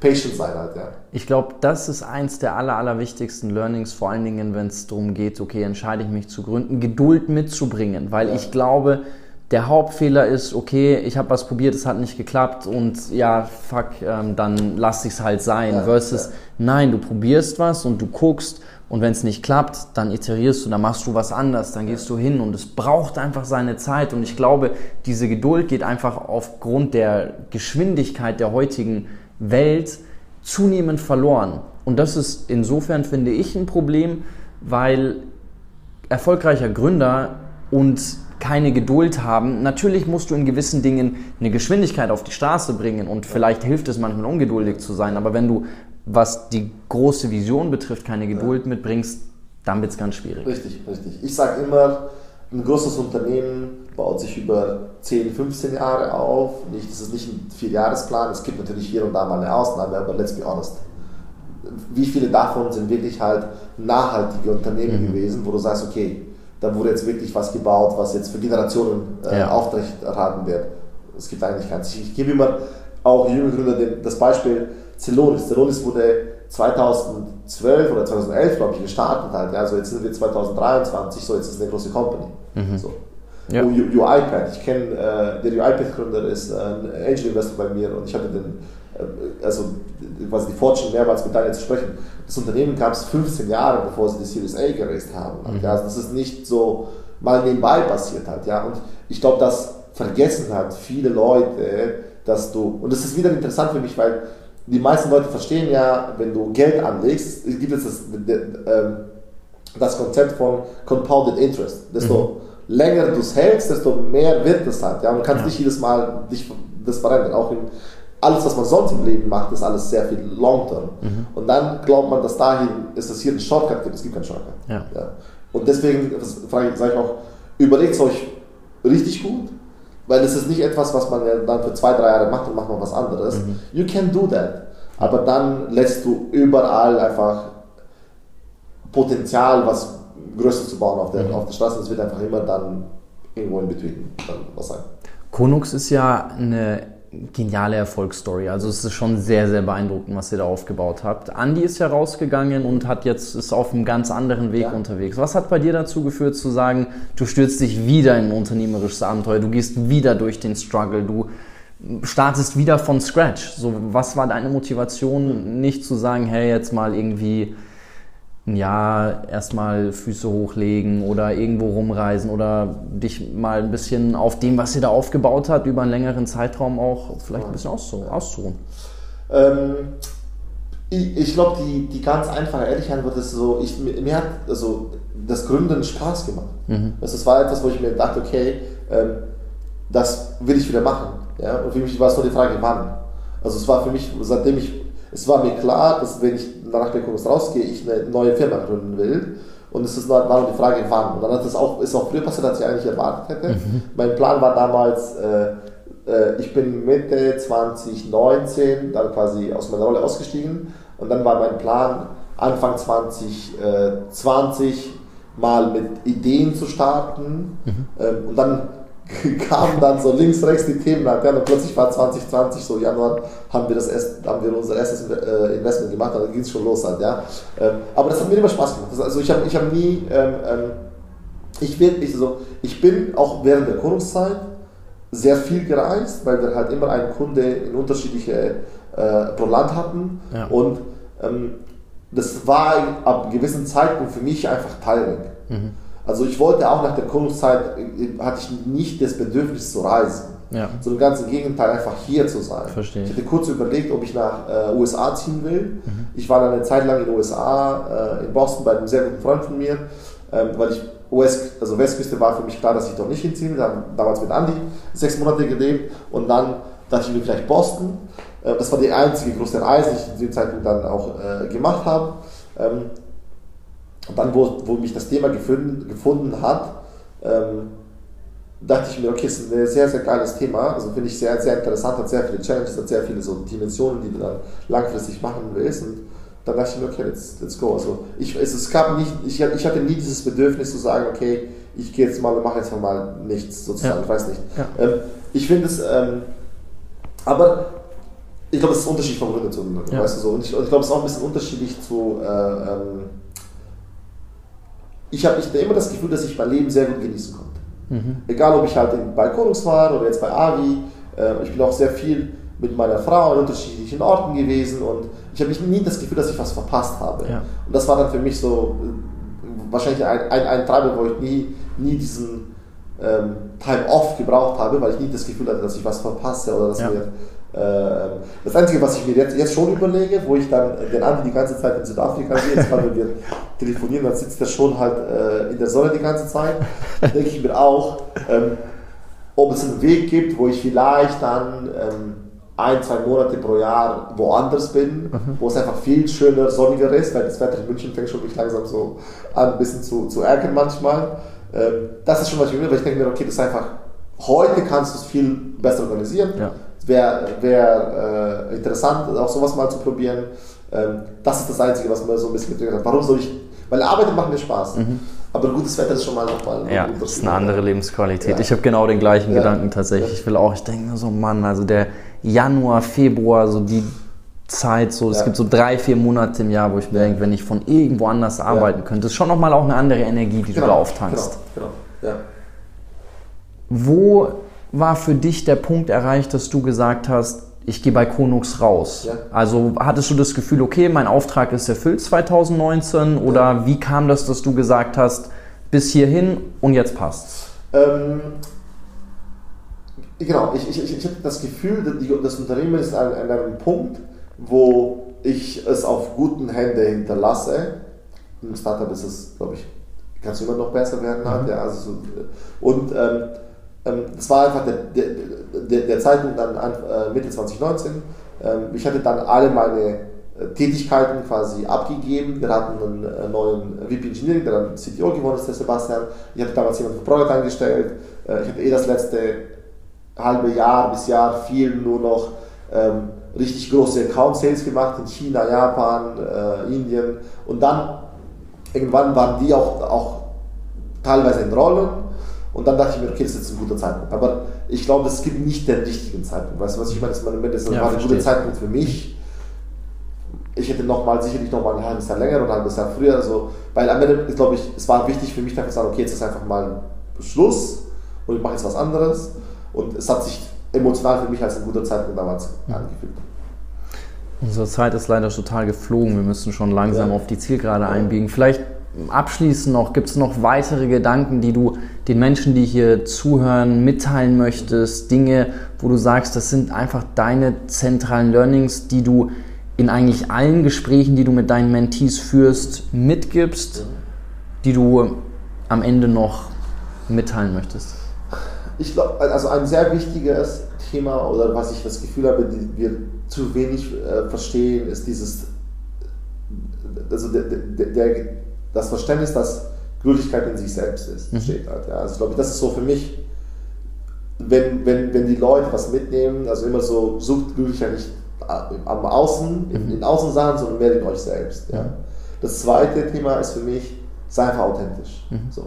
[SPEAKER 1] patient sein halt, ja.
[SPEAKER 2] Ich glaube, das ist eins der aller, allerwichtigsten Learnings, vor allen Dingen, wenn es darum geht, okay, entscheide ich mich zu gründen, Geduld mitzubringen, weil ja. ich glaube, der Hauptfehler ist, okay, ich habe was probiert, es hat nicht geklappt und ja, fuck, ähm, dann lass ich es halt sein. Ja, Versus, ja. nein, du probierst was und du guckst und wenn es nicht klappt, dann iterierst du, dann machst du was anders, dann gehst du hin und es braucht einfach seine Zeit und ich glaube, diese Geduld geht einfach aufgrund der Geschwindigkeit der heutigen Welt zunehmend verloren. Und das ist insofern, finde ich, ein Problem, weil erfolgreicher Gründer und keine Geduld haben. Natürlich musst du in gewissen Dingen eine Geschwindigkeit auf die Straße bringen und vielleicht hilft es manchmal ungeduldig zu sein, aber wenn du, was die große Vision betrifft, keine Geduld ja. mitbringst, dann wird es ganz schwierig.
[SPEAKER 1] Richtig, richtig. Ich sage immer, ein großes Unternehmen baut sich über 10, 15 Jahre auf. Nicht, das ist nicht ein Vierjahresplan. Es gibt natürlich hier und da mal eine Ausnahme, aber let's be honest. Wie viele davon sind wirklich halt nachhaltige Unternehmen mhm. gewesen, wo du sagst, okay, da wurde jetzt wirklich was gebaut, was jetzt für Generationen äh, ja. aufrechterhalten wird. Es gibt eigentlich ganz. Ich, ich gebe immer auch jüngeren Gründer das Beispiel Celonis. Celonis wurde 2012 oder 2011, glaube ich, gestartet halt. Also jetzt sind wir 2023, so jetzt ist es eine große Company. Mhm. So. Ja. UiPath, ich kenne, äh, der UiPath-Gründer ist ein Angel Investor bei mir und ich hatte den, äh, also quasi die Fortune mehrmals mit Daniel zu sprechen. Das Unternehmen gab es 15 Jahre, bevor sie die Series A geraced haben. Mhm. Ja, also das ist nicht so mal nebenbei passiert halt. Ja? Und ich glaube, das vergessen halt viele Leute, dass du, und das ist wieder interessant für mich, weil die meisten Leute verstehen ja, wenn du Geld anlegst, gibt es das, ähm, das Konzept von Compounded Interest. Desto mhm. länger du es hältst, desto mehr wird es halt. Ja? Und du kannst ja. nicht jedes Mal dich das verändern. Auch in, alles, was man sonst im Leben macht, ist alles sehr viel long-term. Mhm. Und dann glaubt man, dass dahin ist es hier einen Shortcut gibt. Es gibt keinen Shortcut. Ja. Ja. Und deswegen sage ich auch, überlegt es euch richtig gut weil es ist nicht etwas, was man dann für zwei, drei Jahre macht und macht man was anderes. Mhm. You can do that. Aber dann lässt du überall einfach Potenzial, was Größeres zu bauen auf der, mhm. auf der Straße. Es wird einfach immer dann irgendwo in between dann was sein.
[SPEAKER 2] Konux ist ja eine geniale Erfolgsstory. Also es ist schon sehr, sehr beeindruckend, was ihr da aufgebaut habt. Andy ist ja rausgegangen und hat jetzt ist auf einem ganz anderen Weg ja. unterwegs. Was hat bei dir dazu geführt zu sagen, du stürzt dich wieder in ein unternehmerisches Abenteuer, du gehst wieder durch den Struggle, du startest wieder von Scratch. So, was war deine Motivation, nicht zu sagen, hey, jetzt mal irgendwie ein Jahr erstmal Füße hochlegen oder irgendwo rumreisen oder dich mal ein bisschen auf dem, was ihr da aufgebaut hat, über einen längeren Zeitraum auch vielleicht ein bisschen auszuruhen?
[SPEAKER 1] Ähm, ich, ich glaube, die, die ganz einfache Ehrlichkeit wird es so, ich, mir hat also das Gründen Spaß gemacht. Mhm. Das war etwas, wo ich mir dachte, okay, ähm, das will ich wieder machen. Ja? Und für mich war es nur die Frage, wann. Also es war für mich, seitdem ich es war mir klar, dass wenn ich nach der Kurs rausgehe, ich eine neue Firma gründen will. Und es ist, war nur die Frage, wann. Und dann hat das auch, ist auch früher passiert, als ich eigentlich erwartet hätte. Mhm. Mein Plan war damals, äh, äh, ich bin Mitte 2019 dann quasi aus meiner Rolle ausgestiegen. Und dann war mein Plan, Anfang 2020 mal mit Ideen zu starten. Mhm. Ähm, und dann (laughs) kamen dann so links, rechts die Themen halt, ja, und plötzlich war 2020, so Januar, haben wir, das erst, haben wir unser erstes äh, Investment gemacht, dann ging es schon los halt, ja. Ähm, aber das hat mir immer Spaß gemacht. Also ich habe ich hab nie, ähm, ähm, ich, bin, ich, so, ich bin auch während der Gründungszeit sehr viel gereist, weil wir halt immer einen Kunde in unterschiedliche äh, pro Land hatten ja. und ähm, das war ab einem gewissen Zeitpunkt für mich einfach Teilen. Mhm. Also ich wollte auch nach der Gründungszeit, äh, hatte ich nicht das Bedürfnis zu reisen. Ja. Sondern ganz im Gegenteil, einfach hier zu sein.
[SPEAKER 2] Verstehe.
[SPEAKER 1] Ich hatte kurz überlegt, ob ich nach äh, USA ziehen will. Mhm. Ich war dann eine Zeit lang in den USA, äh, in Boston, bei einem sehr guten Freund von mir, ähm, weil ich US, also Westküste war für mich klar, dass ich dort nicht hinziehen will. Wir haben damals mit Andy sechs Monate gelebt und dann dachte ich mir vielleicht Boston. Äh, das war die einzige große Reise, die ich zu dem Zeitpunkt dann auch äh, gemacht habe. Ähm, und dann, wo, wo mich das Thema gefunden, gefunden hat, ähm, dachte ich mir, okay, es ist ein sehr, sehr geiles Thema. Also finde ich sehr, sehr interessant, hat sehr viele Challenges, hat sehr viele so Dimensionen, die du dann langfristig machen willst. Und dann dachte ich mir, okay, let's, let's go. Also ich, es, es gab nicht, ich, ich hatte nie dieses Bedürfnis zu sagen, okay, ich gehe jetzt mal und mache jetzt mal nichts, sozusagen, ja. ich weiß nicht. Ja. Ähm, ich finde es, ähm, aber ich glaube, es ist ein Unterschied von Gründer zu Gründer, ja. weißt du so. Und ich, ich glaube, es ist auch ein bisschen unterschiedlich zu, äh, ähm, ich habe immer das Gefühl, dass ich mein Leben sehr gut genießen konnte. Mhm. Egal, ob ich halt bei Konungs war oder jetzt bei Avi. Äh, ich bin auch sehr viel mit meiner Frau an unterschiedlichen Orten gewesen und ich habe nie das Gefühl, dass ich was verpasst habe. Ja. Und das war dann für mich so äh, wahrscheinlich ein, ein, ein Treiber, wo ich nie, nie diesen ähm, Time Off gebraucht habe, weil ich nie das Gefühl hatte, dass ich was verpasse oder dass ja. mir das Einzige, was ich mir jetzt, jetzt schon überlege, wo ich dann den Andi die ganze Zeit in Südafrika sehe, jetzt wenn wir telefonieren, dann sitzt er schon halt äh, in der Sonne die ganze Zeit, denke ich mir auch, ähm, ob es einen Weg gibt, wo ich vielleicht dann ähm, ein, zwei Monate pro Jahr woanders bin, mhm. wo es einfach viel schöner, sonniger ist, weil das Wetter in München fängt schon mich langsam so an, ein bisschen zu, zu ärgern manchmal. Ähm, das ist schon was ich mir, weil ich denke mir, okay, das ist einfach, heute kannst du es viel besser organisieren. Ja wäre wär, äh, interessant, auch sowas mal zu probieren. Ähm, das ist das Einzige, was mir so ein bisschen getriggert hat. Warum soll ich, weil Arbeiten macht mir Spaß. Mhm. Aber gutes Wetter ist schon mal nochmal
[SPEAKER 2] Ja, das ist eine andere Lebensqualität. Ja. Ich habe genau den gleichen ja. Gedanken tatsächlich. Ich will auch, ich denke mir so, Mann, also der Januar, Februar, so die Zeit, so es gibt so drei, vier Monate im Jahr, wo ich mir denke, wenn ich von irgendwo anders arbeiten könnte, ist schon nochmal auch eine andere Energie, die genau, du da auftankst. Genau, genau. Ja. Wo war für dich der Punkt erreicht, dass du gesagt hast, ich gehe bei Konux raus? Ja. Also hattest du das Gefühl, okay, mein Auftrag ist erfüllt 2019 oder ja. wie kam das, dass du gesagt hast, bis hierhin und jetzt passt's? Ähm,
[SPEAKER 1] genau, ich, ich, ich, ich habe das Gefühl, das Unternehmen ist an, an einem Punkt, wo ich es auf guten Händen hinterlasse. Im Startup ist es, glaube ich, kann es immer noch besser werden. Halt, ja, also so, und ähm, ähm, das war einfach der, der, der, Zeitpunkt dann äh, Mitte 2019. Ähm, ich hatte dann alle meine äh, Tätigkeiten quasi abgegeben. Wir hatten einen äh, neuen VP Engineering, der dann CTO geworden ist, der Sebastian. Ich hatte damals jemanden für Projekt eingestellt. Ich habe eh das letzte halbe Jahr bis Jahr viel nur noch ähm, richtig große Account Sales gemacht in China, Japan, äh, Indien. Und dann irgendwann waren die auch, auch teilweise in Rollen. Und dann dachte ich mir, okay, das ist jetzt ein guter Zeitpunkt. Aber ich glaube, es gibt nicht den richtigen Zeitpunkt. Weißt du, was ich meine? Das, das ja, war ein guter Zeitpunkt für mich. Ich hätte noch mal, sicherlich noch mal ein halbes Jahr länger oder ein halbes Jahr früher. Also, weil am Ende, glaube ich, es war wichtig für mich, einfach zu sagen, okay, jetzt ist einfach mal Schluss und ich mache jetzt was anderes. Und es hat sich emotional für mich als ein guter Zeitpunkt damals mhm. angefühlt.
[SPEAKER 2] Unsere Zeit ist leider total geflogen. Wir müssen schon langsam ja. auf die Zielgerade ja. einbiegen. Vielleicht abschließend noch, gibt es noch weitere Gedanken, die du den Menschen, die hier zuhören, mitteilen möchtest? Dinge, wo du sagst, das sind einfach deine zentralen Learnings, die du in eigentlich allen Gesprächen, die du mit deinen Mentees führst, mitgibst, die du am Ende noch mitteilen möchtest?
[SPEAKER 1] Ich glaube, also ein sehr wichtiges Thema oder was ich das Gefühl habe, die wir zu wenig äh, verstehen, ist dieses, also der, der, der, das Verständnis, dass Glücklichkeit in sich selbst ist, mhm. steht halt. Ja. Also ich glaube, das ist so für mich, wenn, wenn, wenn die Leute was mitnehmen, also immer so, sucht Glücklichkeit nicht am Außen, in, mhm. in Außensachen, sondern mehr in euch selbst. Ja. Mhm. Das zweite Thema ist für mich, sei einfach authentisch. Mhm. So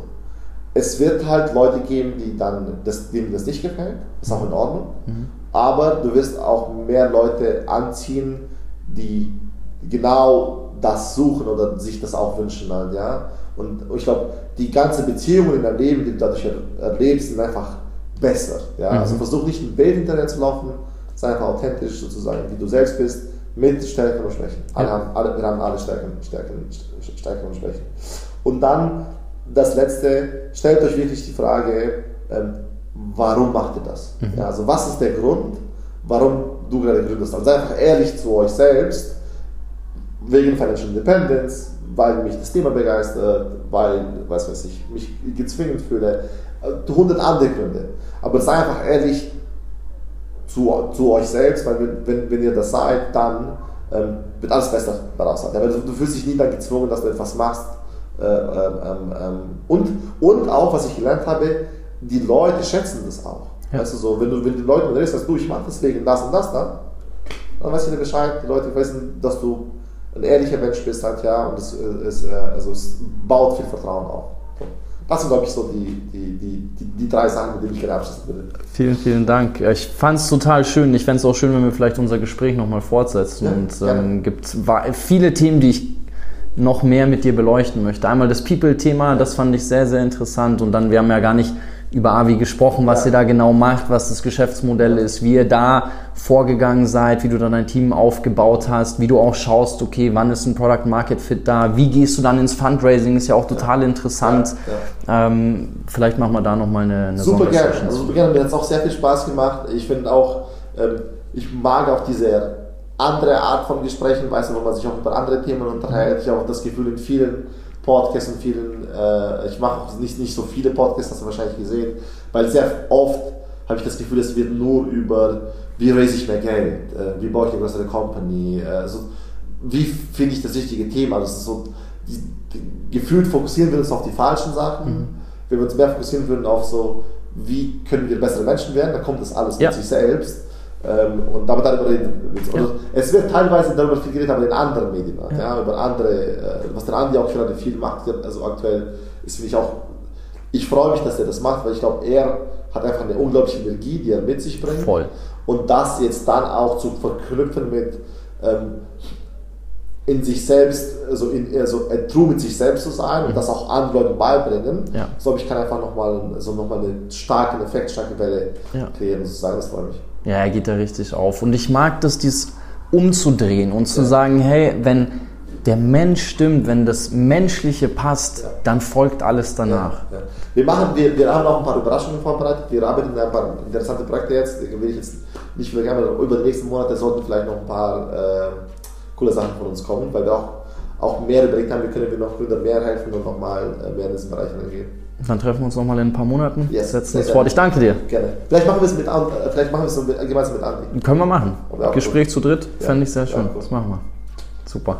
[SPEAKER 1] es wird halt Leute geben, die dann das, denen das nicht gefällt, ist auch in Ordnung. Mhm. Aber du wirst auch mehr Leute anziehen, die genau das suchen oder sich das auch wünschen. Halt, ja? Und ich glaube, die ganze Beziehungen in deinem Leben, die du dadurch erlebst, sind einfach besser. Ja? Mhm. Also versuch nicht ein Bild hinterher zu laufen, sei einfach authentisch sozusagen, wie du selbst bist, mit Stärken und Schwächen. Alle ja. haben, alle, wir haben alle Stärken, Stärken, Stärken und Schwächen. Und dann das letzte, stellt euch wirklich die Frage, ähm, warum macht ihr das? Mhm. Ja, also was ist der Grund, warum du gerade gründest? Also einfach ehrlich zu euch selbst, wegen Financial Independence, weil mich das Thema begeistert, weil, weiß weiß ich, mich gezwungen fühle, äh, hundert andere Gründe. Aber sei einfach ehrlich zu, zu euch selbst, weil wenn, wenn, wenn ihr das seid, dann ähm, wird alles besser daraus sein. Du, du fühlst dich nie dann gezwungen, dass du etwas machst, äh, ähm, ähm, und, und auch, was ich gelernt habe, die Leute schätzen das auch. Ja. Weißt du, so, wenn du, wenn die Leute redest, dass du, ich mache deswegen das und das dann, dann weißt du Bescheid, die Leute wissen, dass du ein ehrlicher Mensch bist halt, ja, und es, es, äh, also es baut viel Vertrauen auf. Das sind, glaube ich, so die, die, die, die, die drei Sachen, mit denen ich gerne abschließen würde.
[SPEAKER 2] Vielen, vielen Dank. Ich fand es total schön. Ich fände es auch schön, wenn wir vielleicht unser Gespräch nochmal fortsetzen. Ja, und ähm, gibt viele Themen, die ich noch mehr mit dir beleuchten möchte. Einmal das People-Thema, das fand ich sehr, sehr interessant. Und dann, wir haben ja gar nicht über Avi gesprochen, was ja. ihr da genau macht, was das Geschäftsmodell ist, wie ihr da vorgegangen seid, wie du dann dein Team aufgebaut hast, wie du auch schaust, okay, wann ist ein Product Market Fit da, wie gehst du dann ins Fundraising, ist ja auch total interessant. Ja, ja. Ähm, vielleicht machen wir da nochmal eine, eine
[SPEAKER 1] Super gerne, also super gerne, mir hat es auch sehr viel Spaß gemacht. Ich finde auch, ähm, ich mag auch diese andere Art von Gesprächen, weißt du, wo man sich auch über andere Themen unterhält. Ich habe auch das Gefühl, in vielen Podcasts und vielen, äh, ich mache auch nicht, nicht so viele Podcasts, hast du wahrscheinlich gesehen, weil sehr oft habe ich das Gefühl, es wird nur über, wie raise ich mehr Geld, äh, wie baue ich eine größere Company, äh, also, wie finde ich das richtige Thema. Das ist so, die, die, gefühlt fokussieren wir uns auf die falschen Sachen. Mhm. Wenn wir uns mehr fokussieren würden auf so, wie können wir bessere Menschen werden, dann kommt das alles ja. mit sich selbst. Ähm, und aber darüber reden wir. Ja. Es wird teilweise darüber viel geredet, aber in anderen Medien. Ja. ja über andere, äh, was der Andi auch gerade viel macht, also aktuell ist finde ich auch, ich freue mich, dass er das macht, weil ich glaube, er hat einfach eine unglaubliche Energie, die er mit sich bringt.
[SPEAKER 2] Voll.
[SPEAKER 1] Und das jetzt dann auch zu verknüpfen mit ähm, in sich selbst, also, in, also true mit sich selbst zu sein und das auch anderen Leuten beibringen.
[SPEAKER 2] Ja.
[SPEAKER 1] Ich glaube, ich kann einfach nochmal so noch einen starken Effekt, starke Welle kreieren, sozusagen. Das freut mich.
[SPEAKER 2] Ja, er geht da richtig auf. Und ich mag das, dies umzudrehen und zu sagen, hey, wenn der Mensch stimmt, wenn das Menschliche passt,
[SPEAKER 1] Ja.
[SPEAKER 2] dann folgt alles danach.
[SPEAKER 1] Ja, ja. Wir, machen, wir, wir haben auch ein paar Überraschungen vorbereitet. Wir arbeiten an ein paar interessante Projekte jetzt. Will ich jetzt nicht mehr gerne, aber über die nächsten Monate sollten vielleicht noch ein paar äh, coole Sachen von uns kommen, weil wir auch, auch mehr überlegt haben, wie können wir noch Gründer mehr helfen und nochmal äh, mehr in diesen Bereich reingehen.
[SPEAKER 2] Dann treffen wir uns nochmal in ein paar Monaten,
[SPEAKER 1] Yes,
[SPEAKER 2] setzen das fort. Ich danke dir.
[SPEAKER 1] Gerne. Vielleicht machen wir es mit äh, vielleicht machen wir es so mit- gemeinsam mit Andi.
[SPEAKER 2] Können wir machen. Gespräch zu dritt,
[SPEAKER 1] Ja.
[SPEAKER 2] fände ich sehr
[SPEAKER 1] Ja,
[SPEAKER 2] schön.
[SPEAKER 1] cool.
[SPEAKER 2] Das machen wir. Super.